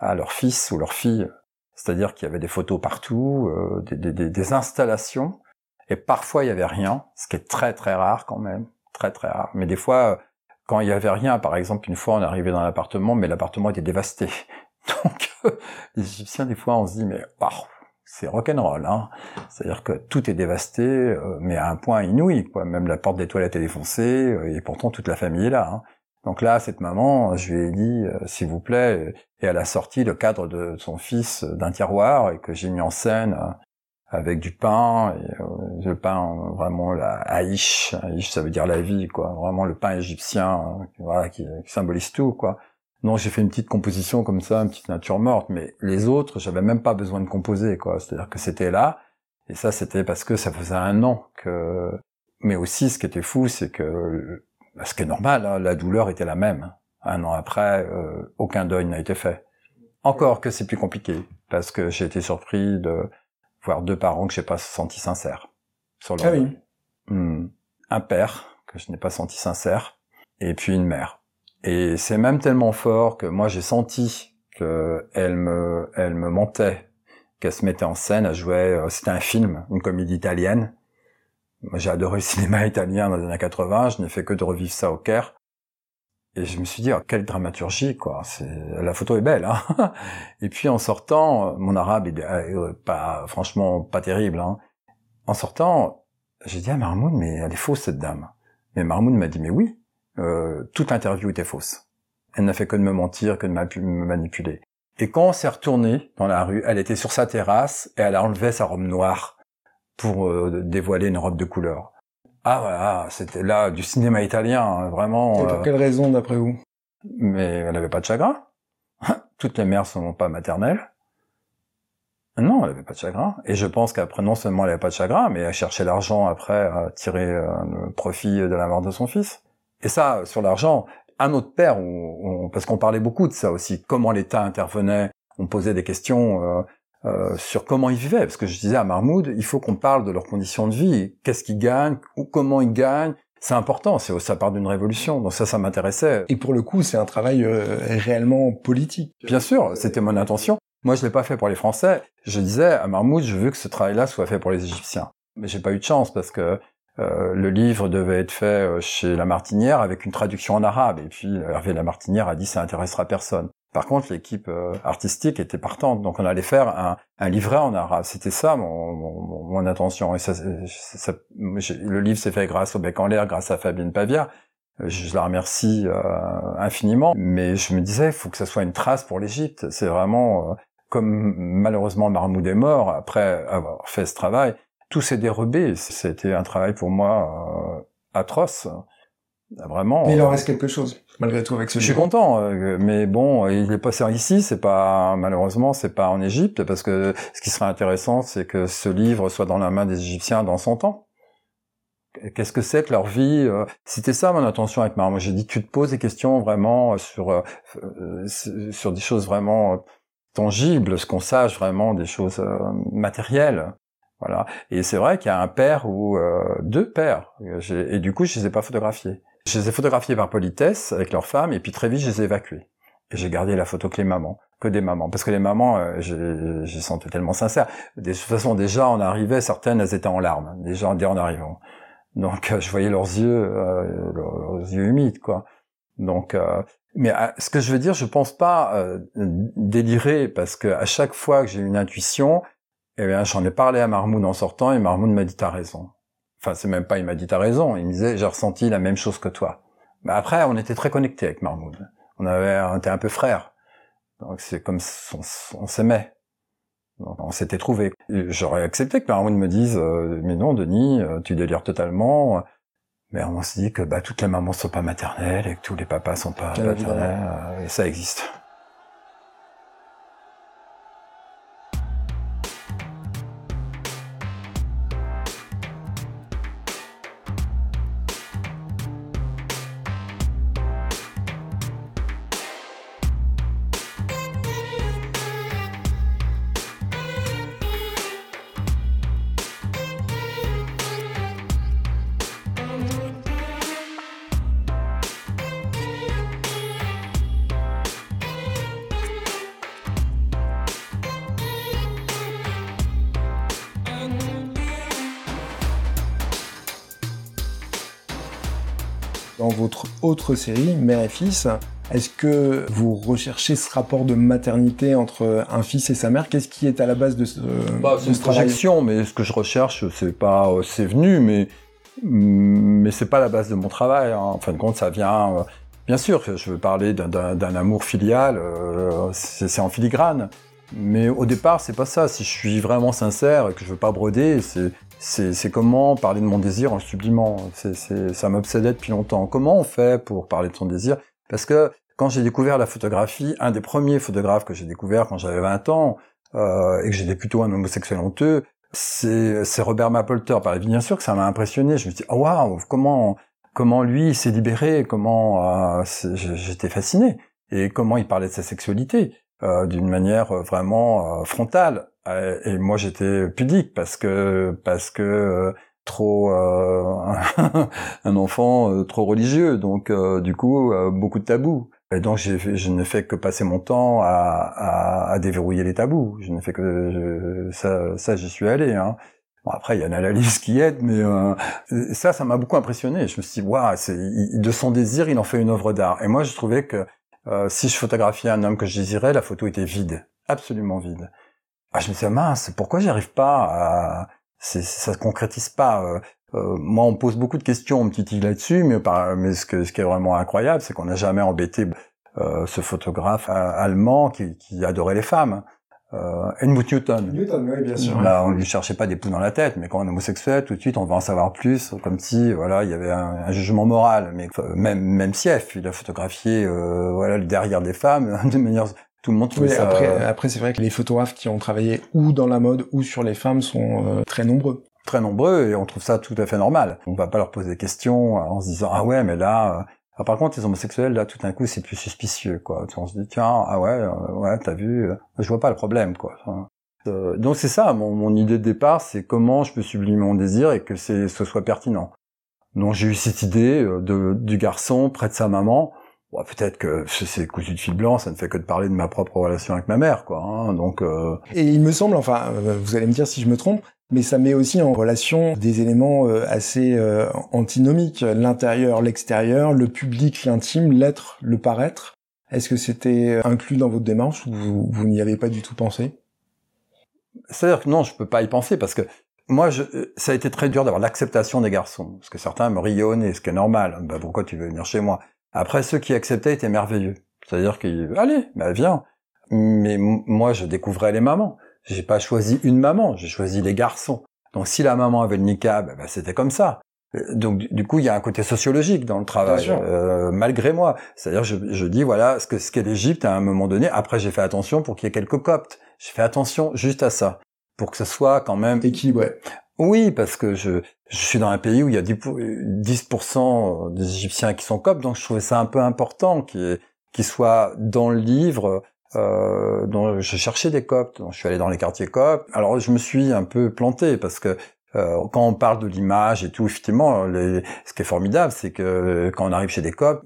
Speaker 4: à leur fils ou leur fille. C'est-à-dire qu'il y avait des photos partout, euh, des, des, des, installations, et parfois il y avait rien, ce qui est très très rare quand même, très très rare. Mais des fois, quand il y avait rien, par exemple, une fois on arrivait dans l'appartement, mais l'appartement était dévasté. Donc les Égyptiens, des fois, on se dit mais waouh, c'est rock'n'roll, hein. C'est-à-dire que tout est dévasté, euh, mais à un point inouï, quoi. Même la porte des toilettes est défoncée, euh, et pourtant toute la famille est là. Hein. Donc là, cette maman, je lui ai dit, euh, s'il vous plaît, et elle a sorti le cadre de son fils d'un tiroir et que j'ai mis en scène avec du pain, et le pain vraiment la haïch, haïch ça veut dire la vie, quoi. Vraiment le pain égyptien, voilà, qui, qui symbolise tout, quoi. Non, j'ai fait une petite composition comme ça, une petite nature morte, mais les autres, j'avais même pas besoin de composer, quoi. C'est-à-dire que c'était là, et ça, c'était parce que ça faisait un an que. Mais aussi, ce qui était fou, c'est que, ce qui est normal, hein, la douleur était la même. Un an après, euh, aucun deuil n'a été fait. Encore que c'est plus compliqué, parce que j'ai été surpris de voir deux parents que j'ai pas senti sincères.
Speaker 3: Sur leur... Ah oui.
Speaker 4: Hmm. Un père que je n'ai pas senti sincère, et puis une mère. Et c'est même tellement fort que moi j'ai senti qu'elle me, elle me mentait, qu'elle se mettait en scène, elle jouait, euh, c'était un film, une comédie italienne. J'ai adoré le cinéma italien dans les années 80, je n'ai fait que de revivre ça au Caire. Et je me suis dit, oh, quelle dramaturgie, quoi. La photo est belle, hein. Et puis en sortant, mon arabe est euh, pas, franchement, pas terrible, hein. En sortant, j'ai dit à Marmoud, mais elle est fausse, cette dame. Mais Marmoud m'a dit, mais oui, euh, toute l'interview était fausse. Elle n'a fait que de me mentir, que de me manipuler. Et quand on s'est retourné dans la rue, elle était sur sa terrasse et elle a enlevé sa robe noire pour euh, dévoiler une robe de couleur. Ah voilà, c'était là du cinéma italien, hein, vraiment.
Speaker 3: Et pour euh, quelle raison d'après vous?
Speaker 4: Mais elle n'avait pas de chagrin. Toutes les mères sont pas maternelles. Non, elle avait pas de chagrin. Et je pense qu'après, non seulement elle avait pas de chagrin, mais elle cherchait l'argent après à tirer le profit de la mort de son fils. Et ça, sur l'argent, un autre père, parce qu'on parlait beaucoup de ça aussi, comment l'État intervenait, on posait des questions euh, euh, sur comment ils vivaient, parce que je disais à Mahmoud, il faut qu'on parle de leurs conditions de vie, qu'est-ce qu'ils gagnent, ou comment ils gagnent, c'est important, c'est ça part d'une révolution, donc ça, ça m'intéressait.
Speaker 3: Et pour le coup, c'est un travail euh, réellement politique.
Speaker 4: Bien sûr, c'était mon intention. Moi, je l'ai pas fait pour les Français. Je disais à Marmoud, je veux que ce travail-là soit fait pour les Égyptiens. Mais j'ai pas eu de chance parce que euh, le livre devait être fait euh, chez La Martinière avec une traduction en arabe. Et puis Hervé La Martinière a dit ça intéressera personne. Par contre, l'équipe euh, artistique était partante, donc on allait faire un, un livret en arabe. C'était ça mon, mon, mon, intention. Et ça, ça, le livre s'est fait grâce au Bec en l'air, grâce à Fabienne Pavia. Euh, je la remercie euh, infiniment. Mais je me disais, il faut que ça soit une trace pour l'Égypte. C'est vraiment comme malheureusement Mahmoud est mort après avoir fait ce travail. Tout s'est dérobé. C'était un travail pour moi atroce. Vraiment.
Speaker 3: Mais il en reste quelque chose malgré tout avec ce
Speaker 4: Je suis content, euh, mais bon, il est passé ici, c'est pas malheureusement c'est pas en Égypte parce que ce qui serait intéressant, c'est que ce livre soit dans la main des Égyptiens dans son temps. Qu'est-ce que c'est que leur vie euh, C'était ça mon intention avec Moi, J'ai dit tu te poses des questions vraiment sur euh, sur des choses vraiment tangibles, ce qu'on sache vraiment des choses matérielles. Voilà. Et c'est vrai qu'il y a un père ou deux pères. Et du coup, je les ai pas photographiés. Je les ai photographiés par politesse avec leurs femmes et puis très vite je les ai évacués. Et j'ai gardé la photo que les mamans, que des mamans. Parce que les mamans, euh, j'ai senti tellement sincères. De toute façon, déjà, on arrivait, certaines, elles étaient en larmes, déjà, en arrivant. Donc, euh, je voyais leurs yeux, euh, leurs yeux humides, quoi. Donc, euh, mais ce que je veux dire, je pense pas délirer, parce que à chaque fois que j'ai une intuition, eh bien, j'en ai parlé à Marmoud en sortant, et Marmoud m'a dit, t'as raison. Enfin, c'est même pas, il m'a dit, t'as raison. Il me disait, j'ai ressenti la même chose que toi. Mais après, on était très connectés avec Marmoud. On avait, on était un peu frères. Donc c'est comme on, s'aimait. On s'était trouvé. J'aurais accepté que Marmoud me dise, euh, mais non, Denis, euh, tu délires totalement. Mais on se dit que bah, toutes les mamans sont pas maternelles et que tous les papas sont pas maternels. Euh, et ça existe.
Speaker 3: Votre autre série, Mère et Fils, est-ce que vous recherchez ce rapport de maternité entre un fils et sa mère? Qu'est-ce qui est à la base de ce,
Speaker 4: bah, c'est une projection, mais ce que je recherche, c'est pas, c'est venu, mais mais c'est pas la base de mon travail. Hein. En fin de compte, ça vient. Euh, bien sûr, je veux parler d'un amour filial, euh, c'est en filigrane. Mais au départ, c'est pas ça. Si je suis vraiment sincère et que je veux pas broder, c'est c'est comment parler de mon désir en sublimant. C'est ça m'obsédait depuis longtemps. Comment on fait pour parler de son désir? Parce que quand j'ai découvert la photographie, un des premiers photographes que j'ai découvert quand j'avais 20 ans euh, et que j'étais plutôt un homosexuel honteux, c'est Robert Mapplethorpe. Bien sûr que ça m'a impressionné. Je me suis dit, oh, waouh, comment comment lui s'est libéré, comment euh, j'étais fasciné et comment il parlait de sa sexualité? Euh, d'une manière vraiment euh, frontale. Euh, et moi j'étais pudique parce que parce que euh, trop euh, un enfant trop religieux donc du coup beaucoup de tabous et donc je ne fais que passer mon temps à, à, à déverrouiller les tabous je ne fais que ça ça j'y suis allé hein. Bon, après, il y a une analyse qui aide, mais ça, ça m'a beaucoup impressionné. Je me suis dit, waouh, de son désir, il en fait une œuvre d'art. Et moi, je trouvais que si je photographiais un homme que je désirais, la photo était vide, absolument vide. Ah, je me disais mince, pourquoi j'arrive pas à ça se concrétise pas. Euh, euh, moi, on pose beaucoup de questions, on me titille là-dessus, mais, mais ce, que, ce qui est vraiment incroyable, c'est qu'on n'a jamais embêté euh, ce photographe allemand qui, qui adorait les femmes. Euh, Helmut Newton.
Speaker 3: Newton, oui, bien sûr.
Speaker 4: Là, on lui cherchait pas des poux dans la tête, mais quand on est homosexuel, tout de suite, on veut en savoir plus, comme si, voilà, il y avait un, un jugement moral. Mais même, même Sief, il a photographié, euh, voilà, le derrière des femmes de manière tout le monde
Speaker 3: oui, Après, après c'est vrai que les photographes qui ont travaillé ou dans la mode ou sur les femmes sont euh, très nombreux.
Speaker 4: Très nombreux et on trouve ça tout à fait normal. On va pas leur poser des questions en se disant ah ouais mais là. Euh, par contre les homosexuels là tout d'un coup c'est plus suspicieux quoi. On se dit tiens ah ouais euh, ouais t'as vu je vois pas le problème quoi. donc c'est ça mon, mon, idée de départ c'est comment je peux sublimer mon désir et que ce soit pertinent. Donc j'ai eu cette idée de, du garçon près de sa maman Bon, peut-être que c'est cousu de fil blanc, ça ne fait que de parler de ma propre relation avec ma mère, quoi. Hein, donc. Euh...
Speaker 3: Et il me semble, enfin, vous allez me dire si je me trompe, mais ça met aussi en relation des éléments assez antinomiques l'intérieur, l'extérieur, le public, l'intime, l'être, le paraître. Est-ce que c'était inclus dans votre démarche ou vous, n'y avez pas du tout pensé?
Speaker 4: C'est-à-dire que non, je peux pas y penser parce que moi, je, ça a été très dur d'avoir l'acceptation des garçons, parce que certains me rayonnaient, ce qui est normal. Bah, pourquoi tu veux venir chez moi? Après, ceux qui acceptaient étaient merveilleux. C'est-à-dire qu'ils, allez, bah viens. Mais moi, je découvrais les mamans. J'ai pas choisi une maman, j'ai choisi les garçons. Donc, si la maman avait le niqab, bah, c'était comme ça. Donc du coup, il y a un côté sociologique dans le travail, euh, malgré moi. C'est-à-dire, je, je, dis voilà ce que ce qu'est l'Égypte à un moment donné. Après, j'ai fait attention pour qu'il y ait quelques coptes. J'ai fait attention juste à ça pour que ce soit quand même
Speaker 3: équilibré.
Speaker 4: Oui, parce que je, je suis dans un pays où il y a 10%, des Égyptiens qui sont coptes, donc je trouvais ça un peu important qu'ils qu soient dans le livre. Euh, dont je cherchais des coptes, donc je suis allé dans les quartiers coptes. Alors je me suis un peu planté parce que euh, quand on parle de l'image et tout, effectivement, les, ce qui est formidable, c'est que quand on arrive chez des coptes,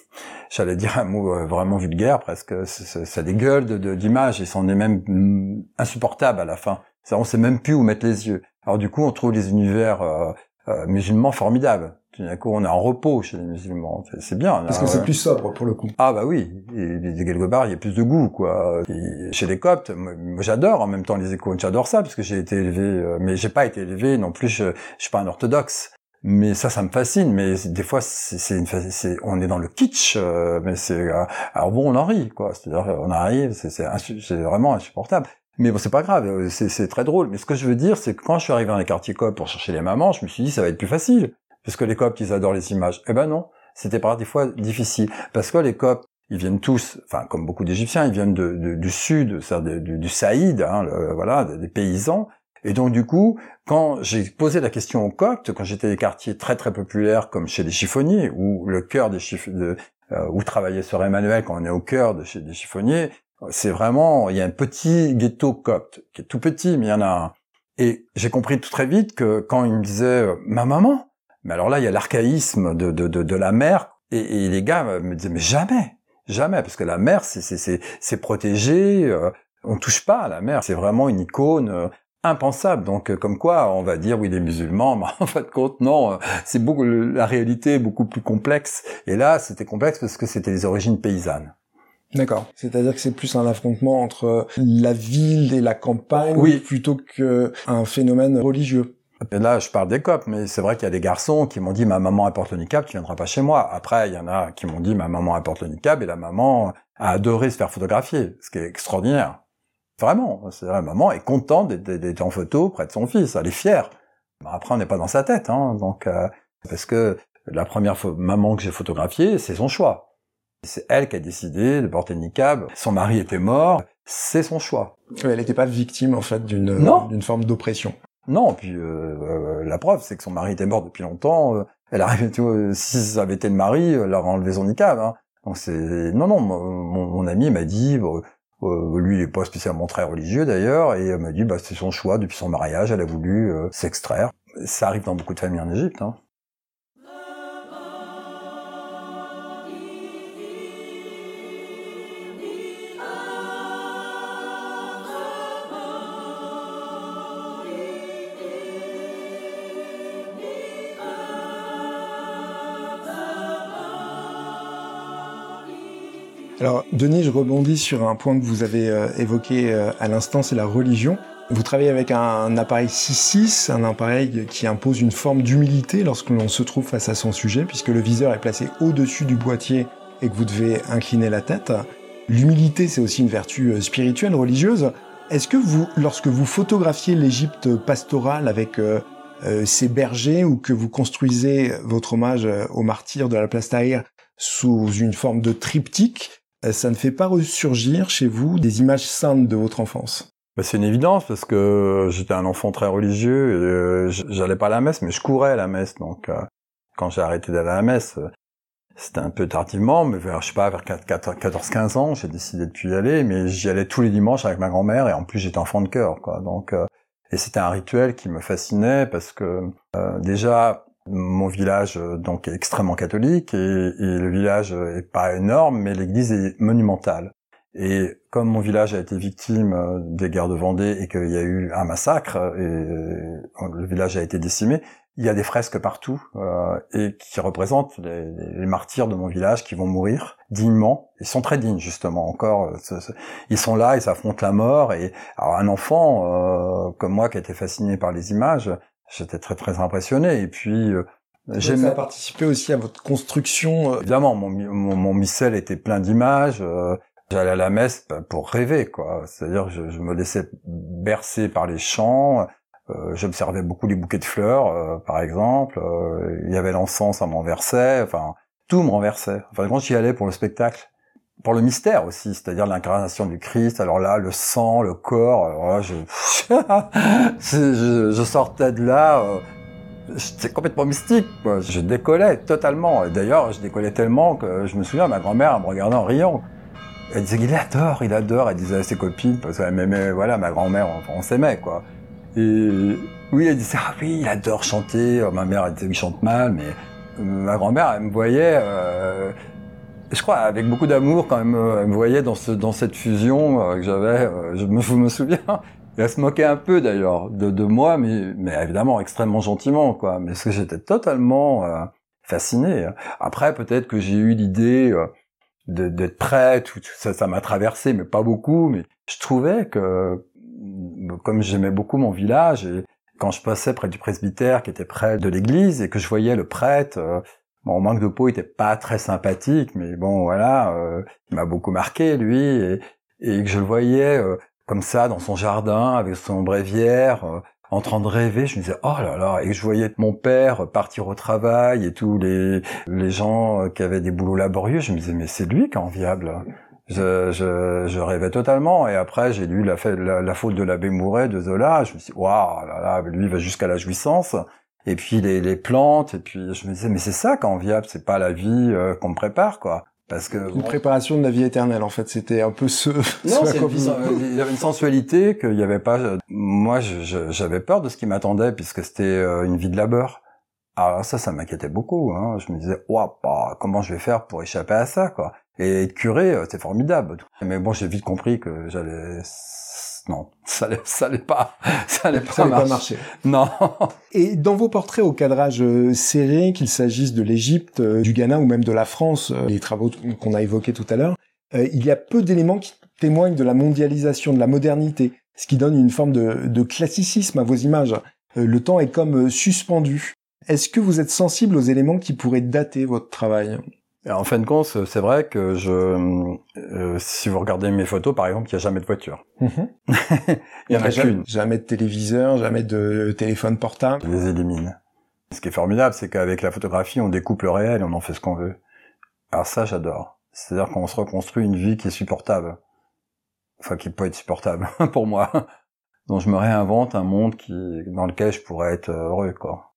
Speaker 4: j'allais dire un mot euh, vraiment vulgaire presque, ça dégueule de d'image et ça en est même mm, insupportable à la fin. On sait même plus où mettre les yeux. Alors du coup, on trouve les univers euh, euh, musulmans formidables. Tout d'un coup, on est en repos chez les musulmans. C'est bien.
Speaker 3: Parce que c'est plus sobre pour le coup.
Speaker 4: Ah bah oui, et, quelque part, il y a plus de goût quoi. chez les Coptes, moi, j'adore en même temps les icônes, j'adore ça parce que j'ai été élevé, mais j'ai pas été élevé non plus. Je, je suis pas un orthodoxe. Mais ça, ça me fascine. Mais des fois, c'est une, c'est, on est dans le kitsch, euh, mais c'est, euh, alors bon, on en rit, quoi. C'est-à-dire, on arrive, c'est, c'est, vraiment insupportable. Mais bon, c'est pas grave, euh, c'est, très drôle. Mais ce que je veux dire, c'est que quand je suis arrivé dans les quartiers copes pour chercher les mamans, je me suis dit, ça va être plus facile. Parce que les copes, ils adorent les images. Eh ben non. C'était par des fois difficile. Parce que les copes, ils viennent tous, enfin, comme beaucoup d'Égyptiens, ils viennent de, du sud, du, du Saïd, hein, voilà, des paysans. Et donc du coup, quand j'ai posé la question aux Coptes, quand j'étais des quartiers très très populaires comme chez les chiffonniers, où le cœur des chiffonniers, euh, où travaillait Sœur Emmanuel quand on est au cœur de chez des chiffonniers, c'est vraiment, il y a un petit ghetto copte, qui est tout petit, mais il y en a un. Et j'ai compris tout très vite que quand il me disait ma maman, mais alors là, il y a l'archaïsme de, de, de, de, la mère, et, les gars me disaient, mais jamais, jamais, parce que la mère, c'est protégé, euh, on touche pas à la mère, c'est vraiment une icône, euh, impensable. Donc, euh, comme quoi, on va dire oui, les musulmans, mais en fait, compte, non, euh, c'est beaucoup la réalité est beaucoup plus complexe. Et là, c'était complexe parce que c'était les origines paysannes.
Speaker 3: D'accord. C'est-à-dire que c'est plus un affrontement entre la ville et la campagne, oui. plutôt qu'un phénomène religieux.
Speaker 4: Et là, je parle des copes, mais c'est vrai qu'il y a des garçons qui m'ont dit ma maman apporte le niqab, tu viendras pas chez moi. Après, il y en a qui m'ont dit ma maman apporte le niqab et la maman a adoré se faire photographier, ce qui est extraordinaire. Vraiment, c'est la maman est contente d'être en photo près de son fils, elle est fière. Après, on n'est pas dans sa tête, hein, donc euh, parce que la première maman que j'ai photographiée, c'est son choix. C'est elle qui a décidé de porter le niqab. Son mari était mort, c'est son choix.
Speaker 3: elle n'était pas victime en fait d'une d'une forme d'oppression.
Speaker 4: Non, puis euh, euh, la preuve, c'est que son mari était mort depuis longtemps. elle arrivait, si ça avait été le mari, elle aurait enlevé son niqab. Hein. Donc c'est non, non. Mon, mon ami m'a dit. Euh, lui, il est pas spécialement très religieux d'ailleurs, et elle m'a dit, bah, c'est son choix depuis son mariage, elle a voulu euh, s'extraire. Ça arrive dans beaucoup de familles en Égypte. Hein.
Speaker 3: Alors, Denis, je rebondis sur un point que vous avez euh, évoqué euh, à l'instant, c'est la religion. Vous travaillez avec un appareil 6.6, un appareil qui impose une forme d'humilité lorsque l'on se trouve face à son sujet, puisque le viseur est placé au-dessus du boîtier et que vous devez incliner la tête. L'humilité, c'est aussi une vertu euh, spirituelle, religieuse. Est-ce que vous, lorsque vous photographiez l'Égypte pastorale avec ses bergers ou que vous construisez votre hommage aux martyrs de la place Tahrir sous une forme de triptyque, ça ne fait pas ressurgir chez vous des images saintes de votre enfance?
Speaker 4: Bah, c'est une évidence parce que j'étais un enfant très religieux et euh, j'allais pas à la messe mais je courais à la messe donc euh, quand j'ai arrêté d'aller à la messe c'était un peu tardivement mais vers je sais pas vers 14 15 ans j'ai décidé de plus y aller mais j'y allais tous les dimanches avec ma grand-mère et en plus j'étais enfant de cœur donc et c'était un rituel qui me fascinait parce que déjà Mon village donc est extrêmement catholique et, le village est pas énorme, mais l'église est monumentale. Et comme mon village a été victime euh, des guerres de Vendée et qu'il y a eu un massacre et euh, le village a été décimé, il y a des fresques partout euh, et qui représentent les, les, martyrs de mon village qui vont mourir dignement. Ils sont très dignes justement encore. Ils sont là, ils s'affrontent la mort. Et alors un enfant euh, comme moi qui a été fasciné par les images, j'étais très très impressionné. Et puis
Speaker 3: j'ai participé aussi à votre construction.
Speaker 4: Évidemment, mon, mon, mon missel était plein d'images. J'allais à la messe pour rêver, quoi. C'est-à-dire, je, je, me laissais bercer par les chants. Euh, J'observais beaucoup les bouquets de fleurs, euh, par exemple. Euh, il y avait l'encens, ça m'enversait. Enfin, tout me renversait. Enfin, quand j'y allais pour le spectacle, pour le mystère aussi, c'est-à-dire l'incarnation du Christ. Alors là, le sang, le corps. Alors je... je, je, sortais de là. Euh, J'étais complètement mystique, quoi. Je décollais totalement. D'ailleurs, je décollais tellement que je me souviens, ma grand-mère me regardait en riant. Elle disait qu'il adore, il adore. Elle disait à ses copines parce qu'elle m'aimait. Voilà, ma grand-mère, on, s'aimait quoi. Et oui, elle disait ah oui, il adore chanter. Ma mère elle disait qu'il chante mal, mais euh, ma grand-mère, elle me voyait. Euh, je crois avec beaucoup d'amour quand même. Elle me voyait dans ce dans cette fusion euh, que j'avais. je, me, me souviens. elle se moquait un peu d'ailleurs de, de moi, mais, mais évidemment extrêmement gentiment quoi. Mais parce que j'étais totalement fasciné. Après, peut-être que j'ai eu l'idée d'être prêt, tout, ça, ça m'a traversé, mais pas beaucoup. Mais je trouvais que, comme j'aimais beaucoup mon village, et quand je passais près du presbytère qui était près de l'église et que je voyais le prêtre, bon, manque de peau, était pas très sympathique, mais bon, voilà, euh, il m'a beaucoup marqué lui, et, et que je le voyais euh, comme ça dans son jardin avec son bréviaire, euh, en train de rêver, je me disais oh là là, et je voyais mon père partir au travail et tous les les gens qui avaient des boulots laborieux, je me disais mais c'est lui qui est enviable. Je, je, je rêvais totalement. Et après j'ai lu la, faute de l'abbé Mouret de Zola, je me suis waouh là là, lui il va jusqu'à la jouissance et puis les, les plantes et puis je me disais mais c'est ça enviable, c'est pas la vie euh, qu'on me prépare quoi. Parce que
Speaker 3: une préparation de la vie éternelle en fait, c'était un peu ce.
Speaker 4: Non, il y avait une sensualité qu'il n'y avait pas. Moi, j'avais peur de ce qui m'attendait puisque c'était euh, une vie de labeur. Alors ça, ça m'inquiétait beaucoup. Hein. Je me disais, ouah, bah, comment je vais faire pour échapper à ça, quoi. Et être curé, euh, c'est formidable. Mais bon, j'ai vite compris que j'allais non, ça n'allait ça pas, ça n'allait pas,
Speaker 3: pas, marcher.
Speaker 4: Non.
Speaker 3: Et dans vos portraits au cadrage euh, serré, qu'il s'agisse de l'Égypte, euh, du Ghana ou même de la France, euh, les travaux qu'on a évoqués tout à l'heure, il y a peu d'éléments qui témoignent de la mondialisation, de la modernité, ce qui donne une forme de, de classicisme à vos images. Le temps est comme suspendu. Est-ce que vous êtes sensible aux éléments qui pourraient dater votre travail?
Speaker 4: En fin de compte, c'est vrai que je, euh, si vous regardez mes photos, par exemple, il n'y a jamais de voiture.
Speaker 3: Mhm. il y en a qu'une. Jamais de téléviseur, jamais de téléphone portable.
Speaker 4: Je les élimine. Ce qui est formidable, c'est qu'avec la photographie, on découpe le réel et on en fait ce qu'on veut. Alors ça, j'adore. C'est-à-dire qu'on se reconstruit une vie qui est supportable. Enfin, qui peut être supportable pour moi. Donc je me réinvente un monde qui, dans lequel je pourrais être heureux, quoi.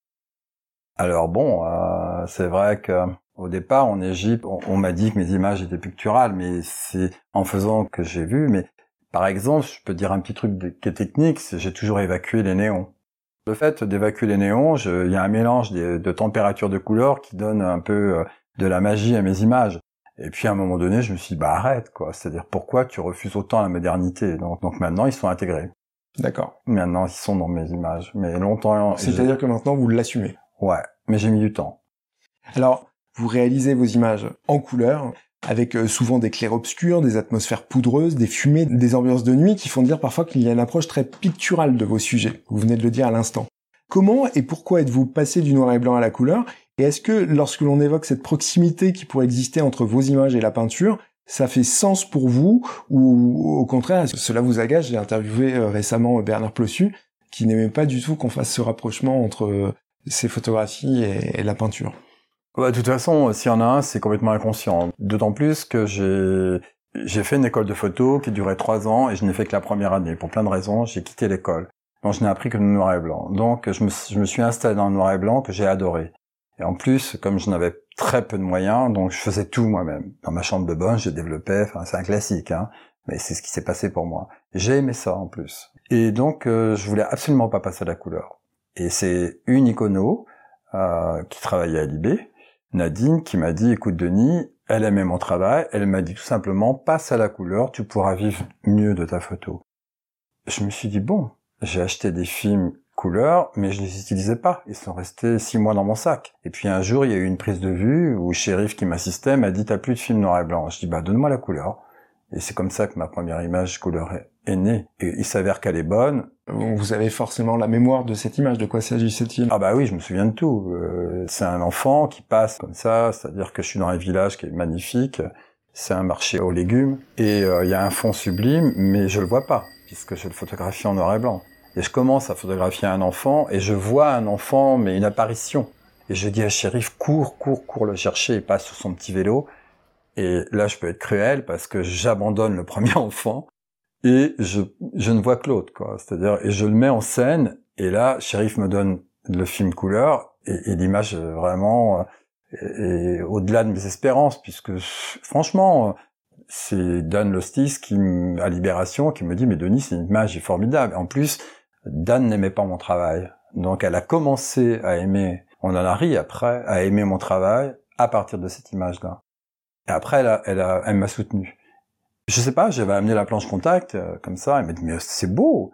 Speaker 4: Alors bon, euh, c'est vrai que au départ, en Égypte, on, m'a dit que mes images étaient picturales, mais c'est en faisant que j'ai vu. Mais par exemple, je peux dire un petit truc qui est technique, c'est j'ai toujours évacué les néons. Le fait d'évacuer les néons, il y a un mélange de, de température de couleur qui donne un peu euh, de la magie à mes images. Et puis à un moment donné, je me suis dit, bah arrête, quoi. C'est-à-dire, pourquoi tu refuses autant la modernité? Donc, donc maintenant, ils sont intégrés.
Speaker 3: D'accord.
Speaker 4: Maintenant, ils sont dans mes images. Mais longtemps...
Speaker 3: C'est-à-dire que maintenant, vous l'assumez.
Speaker 4: Ouais, mais j'ai mis du temps.
Speaker 3: Alors, vous réalisez vos images en couleur, avec euh, souvent des clairs-obscurs, des atmosphères poudreuses, des fumées, des ambiances de nuit qui font dire parfois qu'il y a une approche très picturale de vos sujets. Vous venez de le dire à l'instant. Comment et pourquoi êtes-vous passé du noir et blanc à la couleur? Et est-ce que lorsque l'on évoque cette proximité qui pourrait exister entre vos images et la peinture, ça fait sens pour vous? Ou au contraire, cela vous agace? J'ai interviewé euh, récemment Bernard Plossu qui n'aimait pas du tout qu'on fasse ce rapprochement entre euh, ses photographies et la peinture.
Speaker 4: Bah, de toute façon, s'il y en a un, c'est complètement inconscient. D'autant plus que j'ai j'ai fait une école de photo qui durait trois ans et je n'ai fait que la première année. Pour plein de raisons, j'ai quitté l'école. Donc je n'ai appris que le noir et blanc. Donc je me, suis installé dans le noir et blanc que j'ai adoré. Et en plus, comme je n'avais très peu de moyens, donc je faisais tout moi-même. Dans ma chambre de bonne, je développais, enfin c'est un classique, hein, mais c'est ce qui s'est passé pour moi. J'ai aimé ça en plus. Et donc euh, je voulais absolument pas passer à la couleur. Et c'est une icono euh, qui travaillait à Libé, Nadine, qui m'a dit, écoute Denis, elle aimait mon travail, elle m'a dit tout simplement, passe à la couleur, tu pourras vivre mieux de ta photo. Je me suis dit, bon, j'ai acheté des films couleurs, mais je les utilisais pas. Ils sont restés six mois dans mon sac. Et puis un jour, il y a eu une prise de vue où Shérif qui m'assistait m'a dit, t'as plus de films noir et blanc. Je dis, bah, donne-moi la couleur. Et c'est comme ça que ma première image couleur est née. Et il s'avère qu'elle est bonne.
Speaker 3: Vous avez forcément la mémoire de cette image. De quoi s'agissait-il?
Speaker 4: Ah bah oui, je me souviens de tout. Euh, c'est un enfant qui passe comme ça, c'est-à-dire que je suis dans un village qui est magnifique. C'est un marché aux légumes et euh, il y a un fond sublime, mais je le vois pas puisque je le photographie en noir et blanc. Et je commence à photographier un enfant et je vois un enfant, mais une apparition. Et je dis à Shérif, cours, cours, cours le chercher. Il passe sur son petit vélo. Et là, je peux être cruel parce que j'abandonne le premier enfant et je, je ne vois que l'autre, quoi. C'est-à-dire, et je le mets en scène. Et là, Shérif me donne le film couleur et, et l'image vraiment est, au-delà de mes espérances puisque franchement, c'est Dan Lostis qui, à Libération, qui me dit, mais Denis, c'est une image formidable. En plus, Dan n'aimait pas mon travail. Donc elle a commencé à aimer, on en a ri après, à aimer mon travail à partir de cette image-là. Et après, elle, a, elle, a, elle m'a soutenu. Je sais pas, j'avais amené la planche contact euh, comme ça. Elle m'a dit mais c'est beau.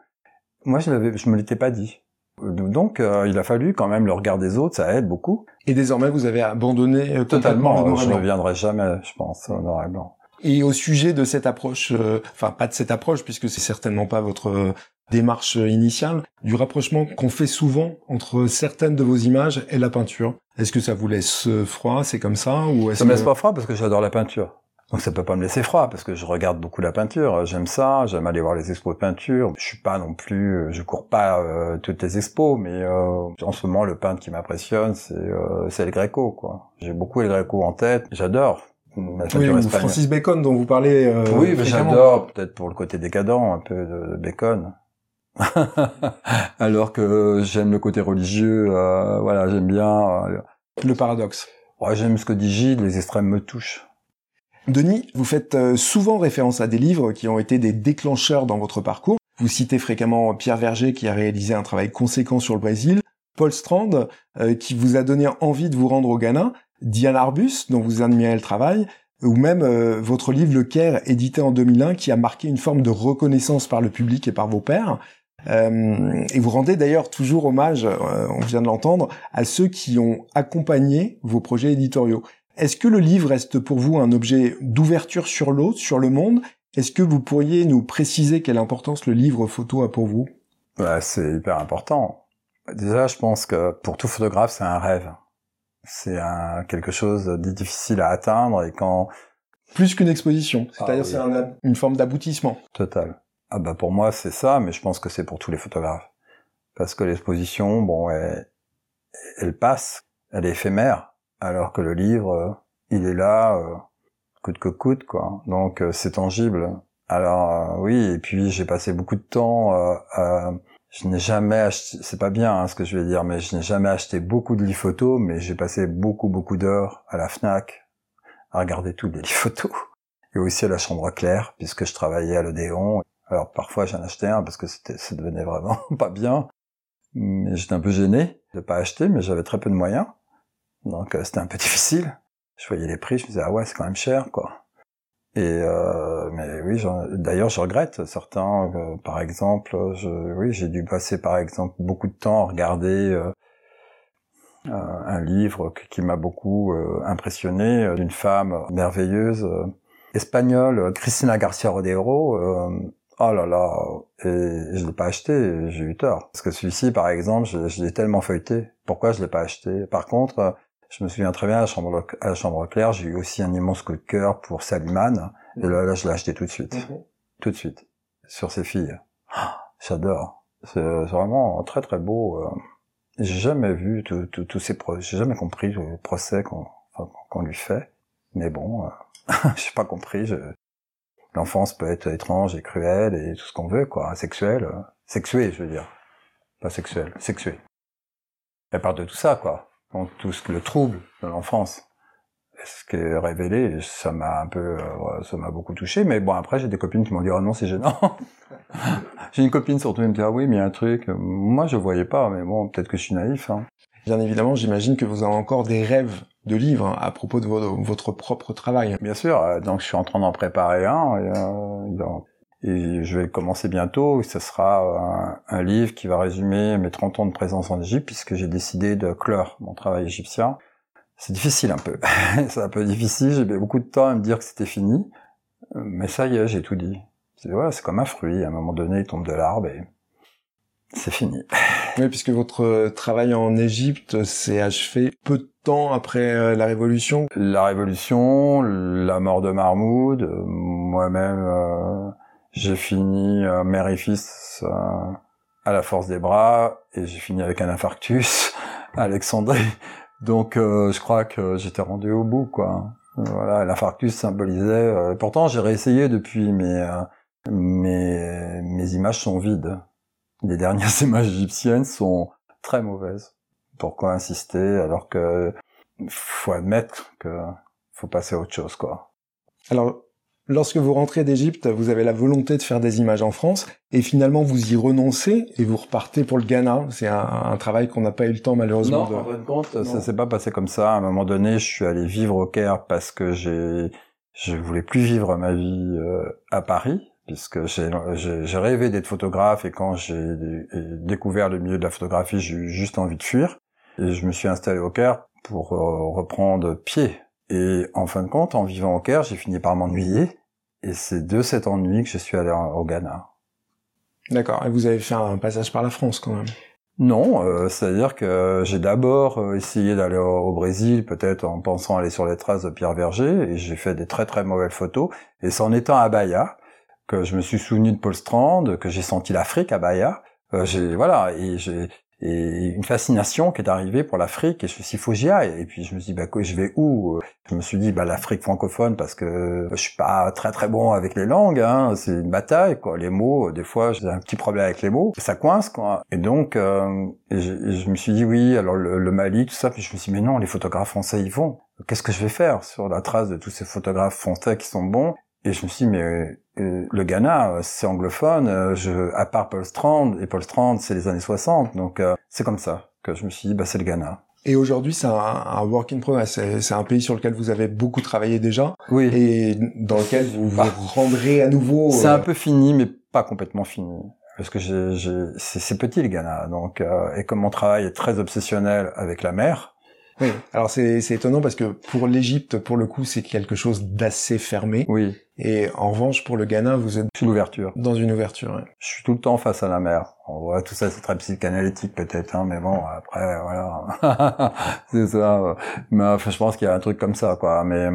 Speaker 4: Moi, je l'avais, je me l'étais pas dit. Donc, euh, il a fallu quand même le regard des autres, ça aide beaucoup.
Speaker 3: Et désormais, vous avez abandonné euh, totalement.
Speaker 4: je ne reviendrai jamais, je pense, au noir et blanc.
Speaker 3: Et au sujet de cette approche, enfin pas de cette approche, puisque c'est certainement pas votre démarche initiale, du rapprochement qu'on fait souvent entre certaines de vos images et la peinture. Est-ce que ça vous laisse froid, c'est comme ça ou
Speaker 4: Ça me laisse pas froid parce que j'adore la peinture. Donc ça peut pas me laisser froid parce que je regarde beaucoup la peinture, j'aime ça, j'aime aller voir les expos de peinture. Je suis pas non plus, je cours pas euh, toutes les expos, mais euh, en ce moment le peintre qui m'impressionne c'est euh, c'est El Greco quoi. J'ai beaucoup El Greco en tête, j'adore.
Speaker 3: Oui, Francis Bacon dont vous parlez. Euh,
Speaker 4: oui, j'adore peut-être pour le côté décadent un peu de Bacon. Alors que j'aime le côté religieux, euh, voilà, j'aime bien euh,
Speaker 3: le paradoxe.
Speaker 4: Ouais, j'aime ce que dit Gilles, les extrêmes me touchent.
Speaker 3: Denis, vous faites euh, souvent référence à des livres qui ont été des déclencheurs dans votre parcours. Vous citez fréquemment Pierre Verger qui a réalisé un travail conséquent sur le Brésil, Paul Strand qui vous a donné envie de vous rendre au Ghana, Diane Arbus dont vous admirez le travail, ou même votre livre Le Caire édité en 2001 qui a marqué une forme de reconnaissance par le public et par vos pairs. Euh, et vous rendez d'ailleurs toujours hommage, euh, on vient de l'entendre, à ceux qui ont accompagné vos projets éditoriaux. Est-ce que le livre reste pour vous un objet d'ouverture sur l'autre, sur le monde? Est-ce que vous pourriez nous préciser quelle importance le livre photo a pour vous?
Speaker 4: Ouais, C'est hyper important. Déjà, je pense que pour tout photographe, c'est un rêve. C'est un, quelque chose de difficile à atteindre et quand...
Speaker 3: Plus qu'une exposition, c'est-à-dire ah c'est une forme d'aboutissement.
Speaker 4: Total. Ah bah pour moi c'est ça, mais je pense que c'est pour tous les photographes. Parce que l'exposition, bon, elle, elle, passe, elle est éphémère, alors que le livre, euh, il est là, euh, coûte que coûte, quoi. Donc euh, c'est tangible. Alors oui, et puis j'ai passé beaucoup de temps. à... je n'ai jamais acheté, c'est pas bien hein, ce que je vais dire, mais je n'ai jamais acheté beaucoup de livres photos, mais j'ai passé beaucoup beaucoup d'heures à la Fnac à regarder tous les livres photos et aussi à la chambre claire puisque je travaillais à l'Odéon alors parfois j'en achetais un parce que c'était, ça devenait vraiment pas bien. Mais j'étais un peu gêné de pas acheter, mais j'avais très peu de moyens. Donc euh, c'était un peu difficile. Je voyais les prix, je me disais ah ouais c'est quand même cher quoi. Et euh, mais oui, d'ailleurs je regrette certains. Euh, par exemple, je, oui j'ai dû passer par exemple beaucoup de temps à regarder euh, un livre qui m'a beaucoup impressionné d'une femme merveilleuse espagnole, Cristina Garcia Rodero, Oh là là, et je l'ai pas acheté, j'ai eu tort. Parce que celui-ci, par exemple, je, l'ai tellement feuilleté. Pourquoi je l'ai pas acheté? Par contre, je me souviens très bien à la chambre, à la chambre claire, j'ai eu aussi un immense coup de cœur pour Saliman. Et là, là je l'ai acheté tout de suite. Mhm. Tout de suite. Sur ses filles. Ah, j'adore. C'est vraiment très très beau. Euh. J'ai jamais vu tous ces procès, j'ai jamais compris le procès qu'on lui fait. Mais bon, euh, j'ai pas compris. Je, l'enfance peut être étrange et cruelle et tout ce qu'on veut, quoi, sexuelle, euh, sexuée, je veux dire, pas sexuelle, sexuée. Elle parle de tout ça, quoi. Donc tout ce que le trouble de l'enfance, ce qui est révélé, ça m'a un peu, euh, ça m'a beaucoup touché. Mais bon, après j'ai des copines qui m'ont dit oh non c'est gênant. j'ai une copine surtout qui me dit ah oui mais il y a un truc. Moi je voyais pas, mais bon peut-être que je suis naïf. Hein.
Speaker 3: Bien évidemment, j'imagine que vous avez encore des rêves de livres à propos de votre propre travail.
Speaker 4: Bien sûr, euh, donc je suis en train d'en préparer un. Et, euh, je vais commencer bientôt. Ce sera un, un, livre qui va résumer mes 30 ans de présence en Égypte, puisque j'ai décidé de clore mon travail égyptien. C'est difficile un peu. c'est un peu difficile. J'ai beaucoup de temps à me dire que c'était fini. Mais ça y est, j'ai tout dit. C'est comme un fruit. À un moment donné, il tombe de l'arbre et c'est fini.
Speaker 3: Oui, puisque votre travail en Égypte s'est achevé peu de temps après euh, la Révolution.
Speaker 4: La Révolution, la mort de Mahmoud, moi-même, euh, j'ai fini euh, mère et fils euh, à la force des bras et j'ai fini avec un infarctus à Alexandrie. Donc je crois que j'étais rendu au bout, quoi. Voilà, l'infarctus symbolisait. pourtant, j'ai réessayé depuis, mais mes images sont vides les dernières images égyptiennes sont très mauvaises. Pourquoi insister alors que faut admettre que faut passer à autre chose, quoi.
Speaker 3: Alors, lorsque vous rentrez d'Égypte, vous avez la volonté de faire des images en France, et finalement vous y renoncez et vous repartez pour le Ghana. C'est un, travail qu'on n'a pas eu le temps malheureusement.
Speaker 4: Non, en fin de compte, ça s'est pas passé comme ça. À un moment donné, je suis allé vivre au Caire parce que j'ai, je voulais plus vivre ma vie euh, à Paris puisque j'ai rêvé d'être photographe et quand j'ai découvert le milieu de la photographie, j'ai eu juste envie de fuir. Et je me suis installé au Caire pour euh, reprendre pied. Et en fin de compte, en vivant au Caire, j'ai fini par m'ennuyer. Et c'est de cet ennui que je suis allé au Ghana.
Speaker 3: D'accord. Et vous avez fait un passage par la France quand même
Speaker 4: non, euh, c'est-à-dire que j'ai d'abord euh, essayé d'aller au, Brésil, peut-être en pensant aller sur les traces de Pierre Verger, et j'ai fait des très très mauvaises photos. Et c'est en étant à Bahia que je me suis souvenu de Paul Strand, que j'ai senti l'Afrique à Bahia. Euh, j'ai voilà et j'ai et une fascination qui est arrivée pour l'Afrique et je suis aille et puis je me suis dit bah je vais où? Je me suis dit bah l'Afrique francophone parce que je suis pas très très bon avec les langues hein, c'est une bataille quoi. Les mots des fois j'ai un petit problème avec les mots. Ça coince quoi. Et donc euh, je, me suis dit oui alors le, le, Mali tout ça puis je me suis dit mais non les photographes français ils vont. Qu'est-ce que je vais faire sur la trace de tous ces photographes français qui sont bons? Et je me suis dit, mais euh, le Ghana, euh, c'est anglophone, euh, je, à part Paul Strand, et Paul Strand, c'est les années 60, donc c'est comme ça que je me suis dit, bah, c'est le Ghana.
Speaker 3: Et aujourd'hui, c'est un, un, work in progress. C'est un pays sur lequel vous avez beaucoup travaillé déjà.
Speaker 4: Oui.
Speaker 3: Et dans lequel vous vous bah, rendrez à nouveau.
Speaker 4: C'est un peu fini, mais pas complètement fini. Parce que c'est petit le Ghana. Donc, et comme mon travail est très obsessionnel avec la mer,
Speaker 3: oui. Alors c'est étonnant parce que pour l'Égypte, pour le coup, c'est quelque chose d'assez fermé.
Speaker 4: Oui.
Speaker 3: Et en revanche, pour le Ghana, vous êtes
Speaker 4: une ouverture.
Speaker 3: Dans une ouverture.
Speaker 4: Je suis tout le temps face à la mer. On voit tout ça, c'est très psychanalytique peut-être, hein, mais bon, après, voilà, c'est ça. Mais enfin, je pense qu'il y a un truc comme ça, quoi. Mais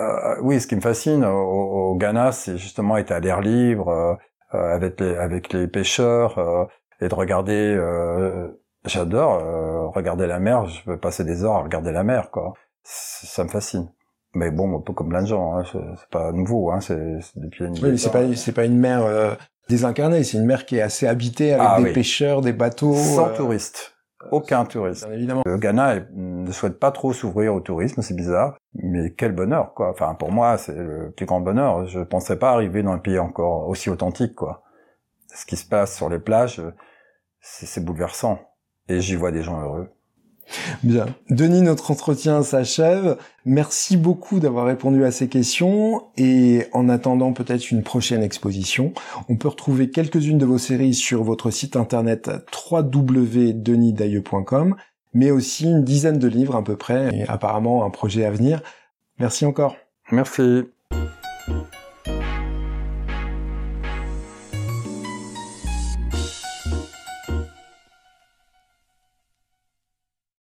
Speaker 4: euh, oui, ce qui me fascine au, Ghana, c'est justement être à l'air libre, euh, avec les avec les pêcheurs euh, et de regarder euh, J'adore euh, regarder la mer. Je peux passer des heures à regarder la mer, quoi. Ça me fascine. Mais bon, un peu comme plein de gens, hein, c'est pas nouveau, hein, c'est depuis une.
Speaker 3: Oui, c'est pas c'est pas une mer euh, désincarnée, c'est une mer qui est assez habitée avec ah des pêcheurs, des bateaux.
Speaker 4: Sans euh, touristes, aucun touriste.
Speaker 3: évidemment.
Speaker 4: Le Ghana ne souhaite pas trop s'ouvrir au tourisme, c'est bizarre, mais quel bonheur, quoi. Enfin, pour moi, c'est le plus grand bonheur. Je pensais pas arriver dans un pays encore aussi authentique, quoi. Ce qui se passe sur les plages, c'est bouleversant et j'y vois des gens heureux.
Speaker 3: Bien. Denis, notre entretien s'achève. Merci beaucoup d'avoir répondu à ces questions et en attendant peut-être une prochaine exposition, on peut retrouver quelques-unes de vos séries sur votre site internet www.denisdailleux.com, mais aussi une dizaine de livres à peu près et apparemment un projet à venir. Merci encore.
Speaker 4: Merci.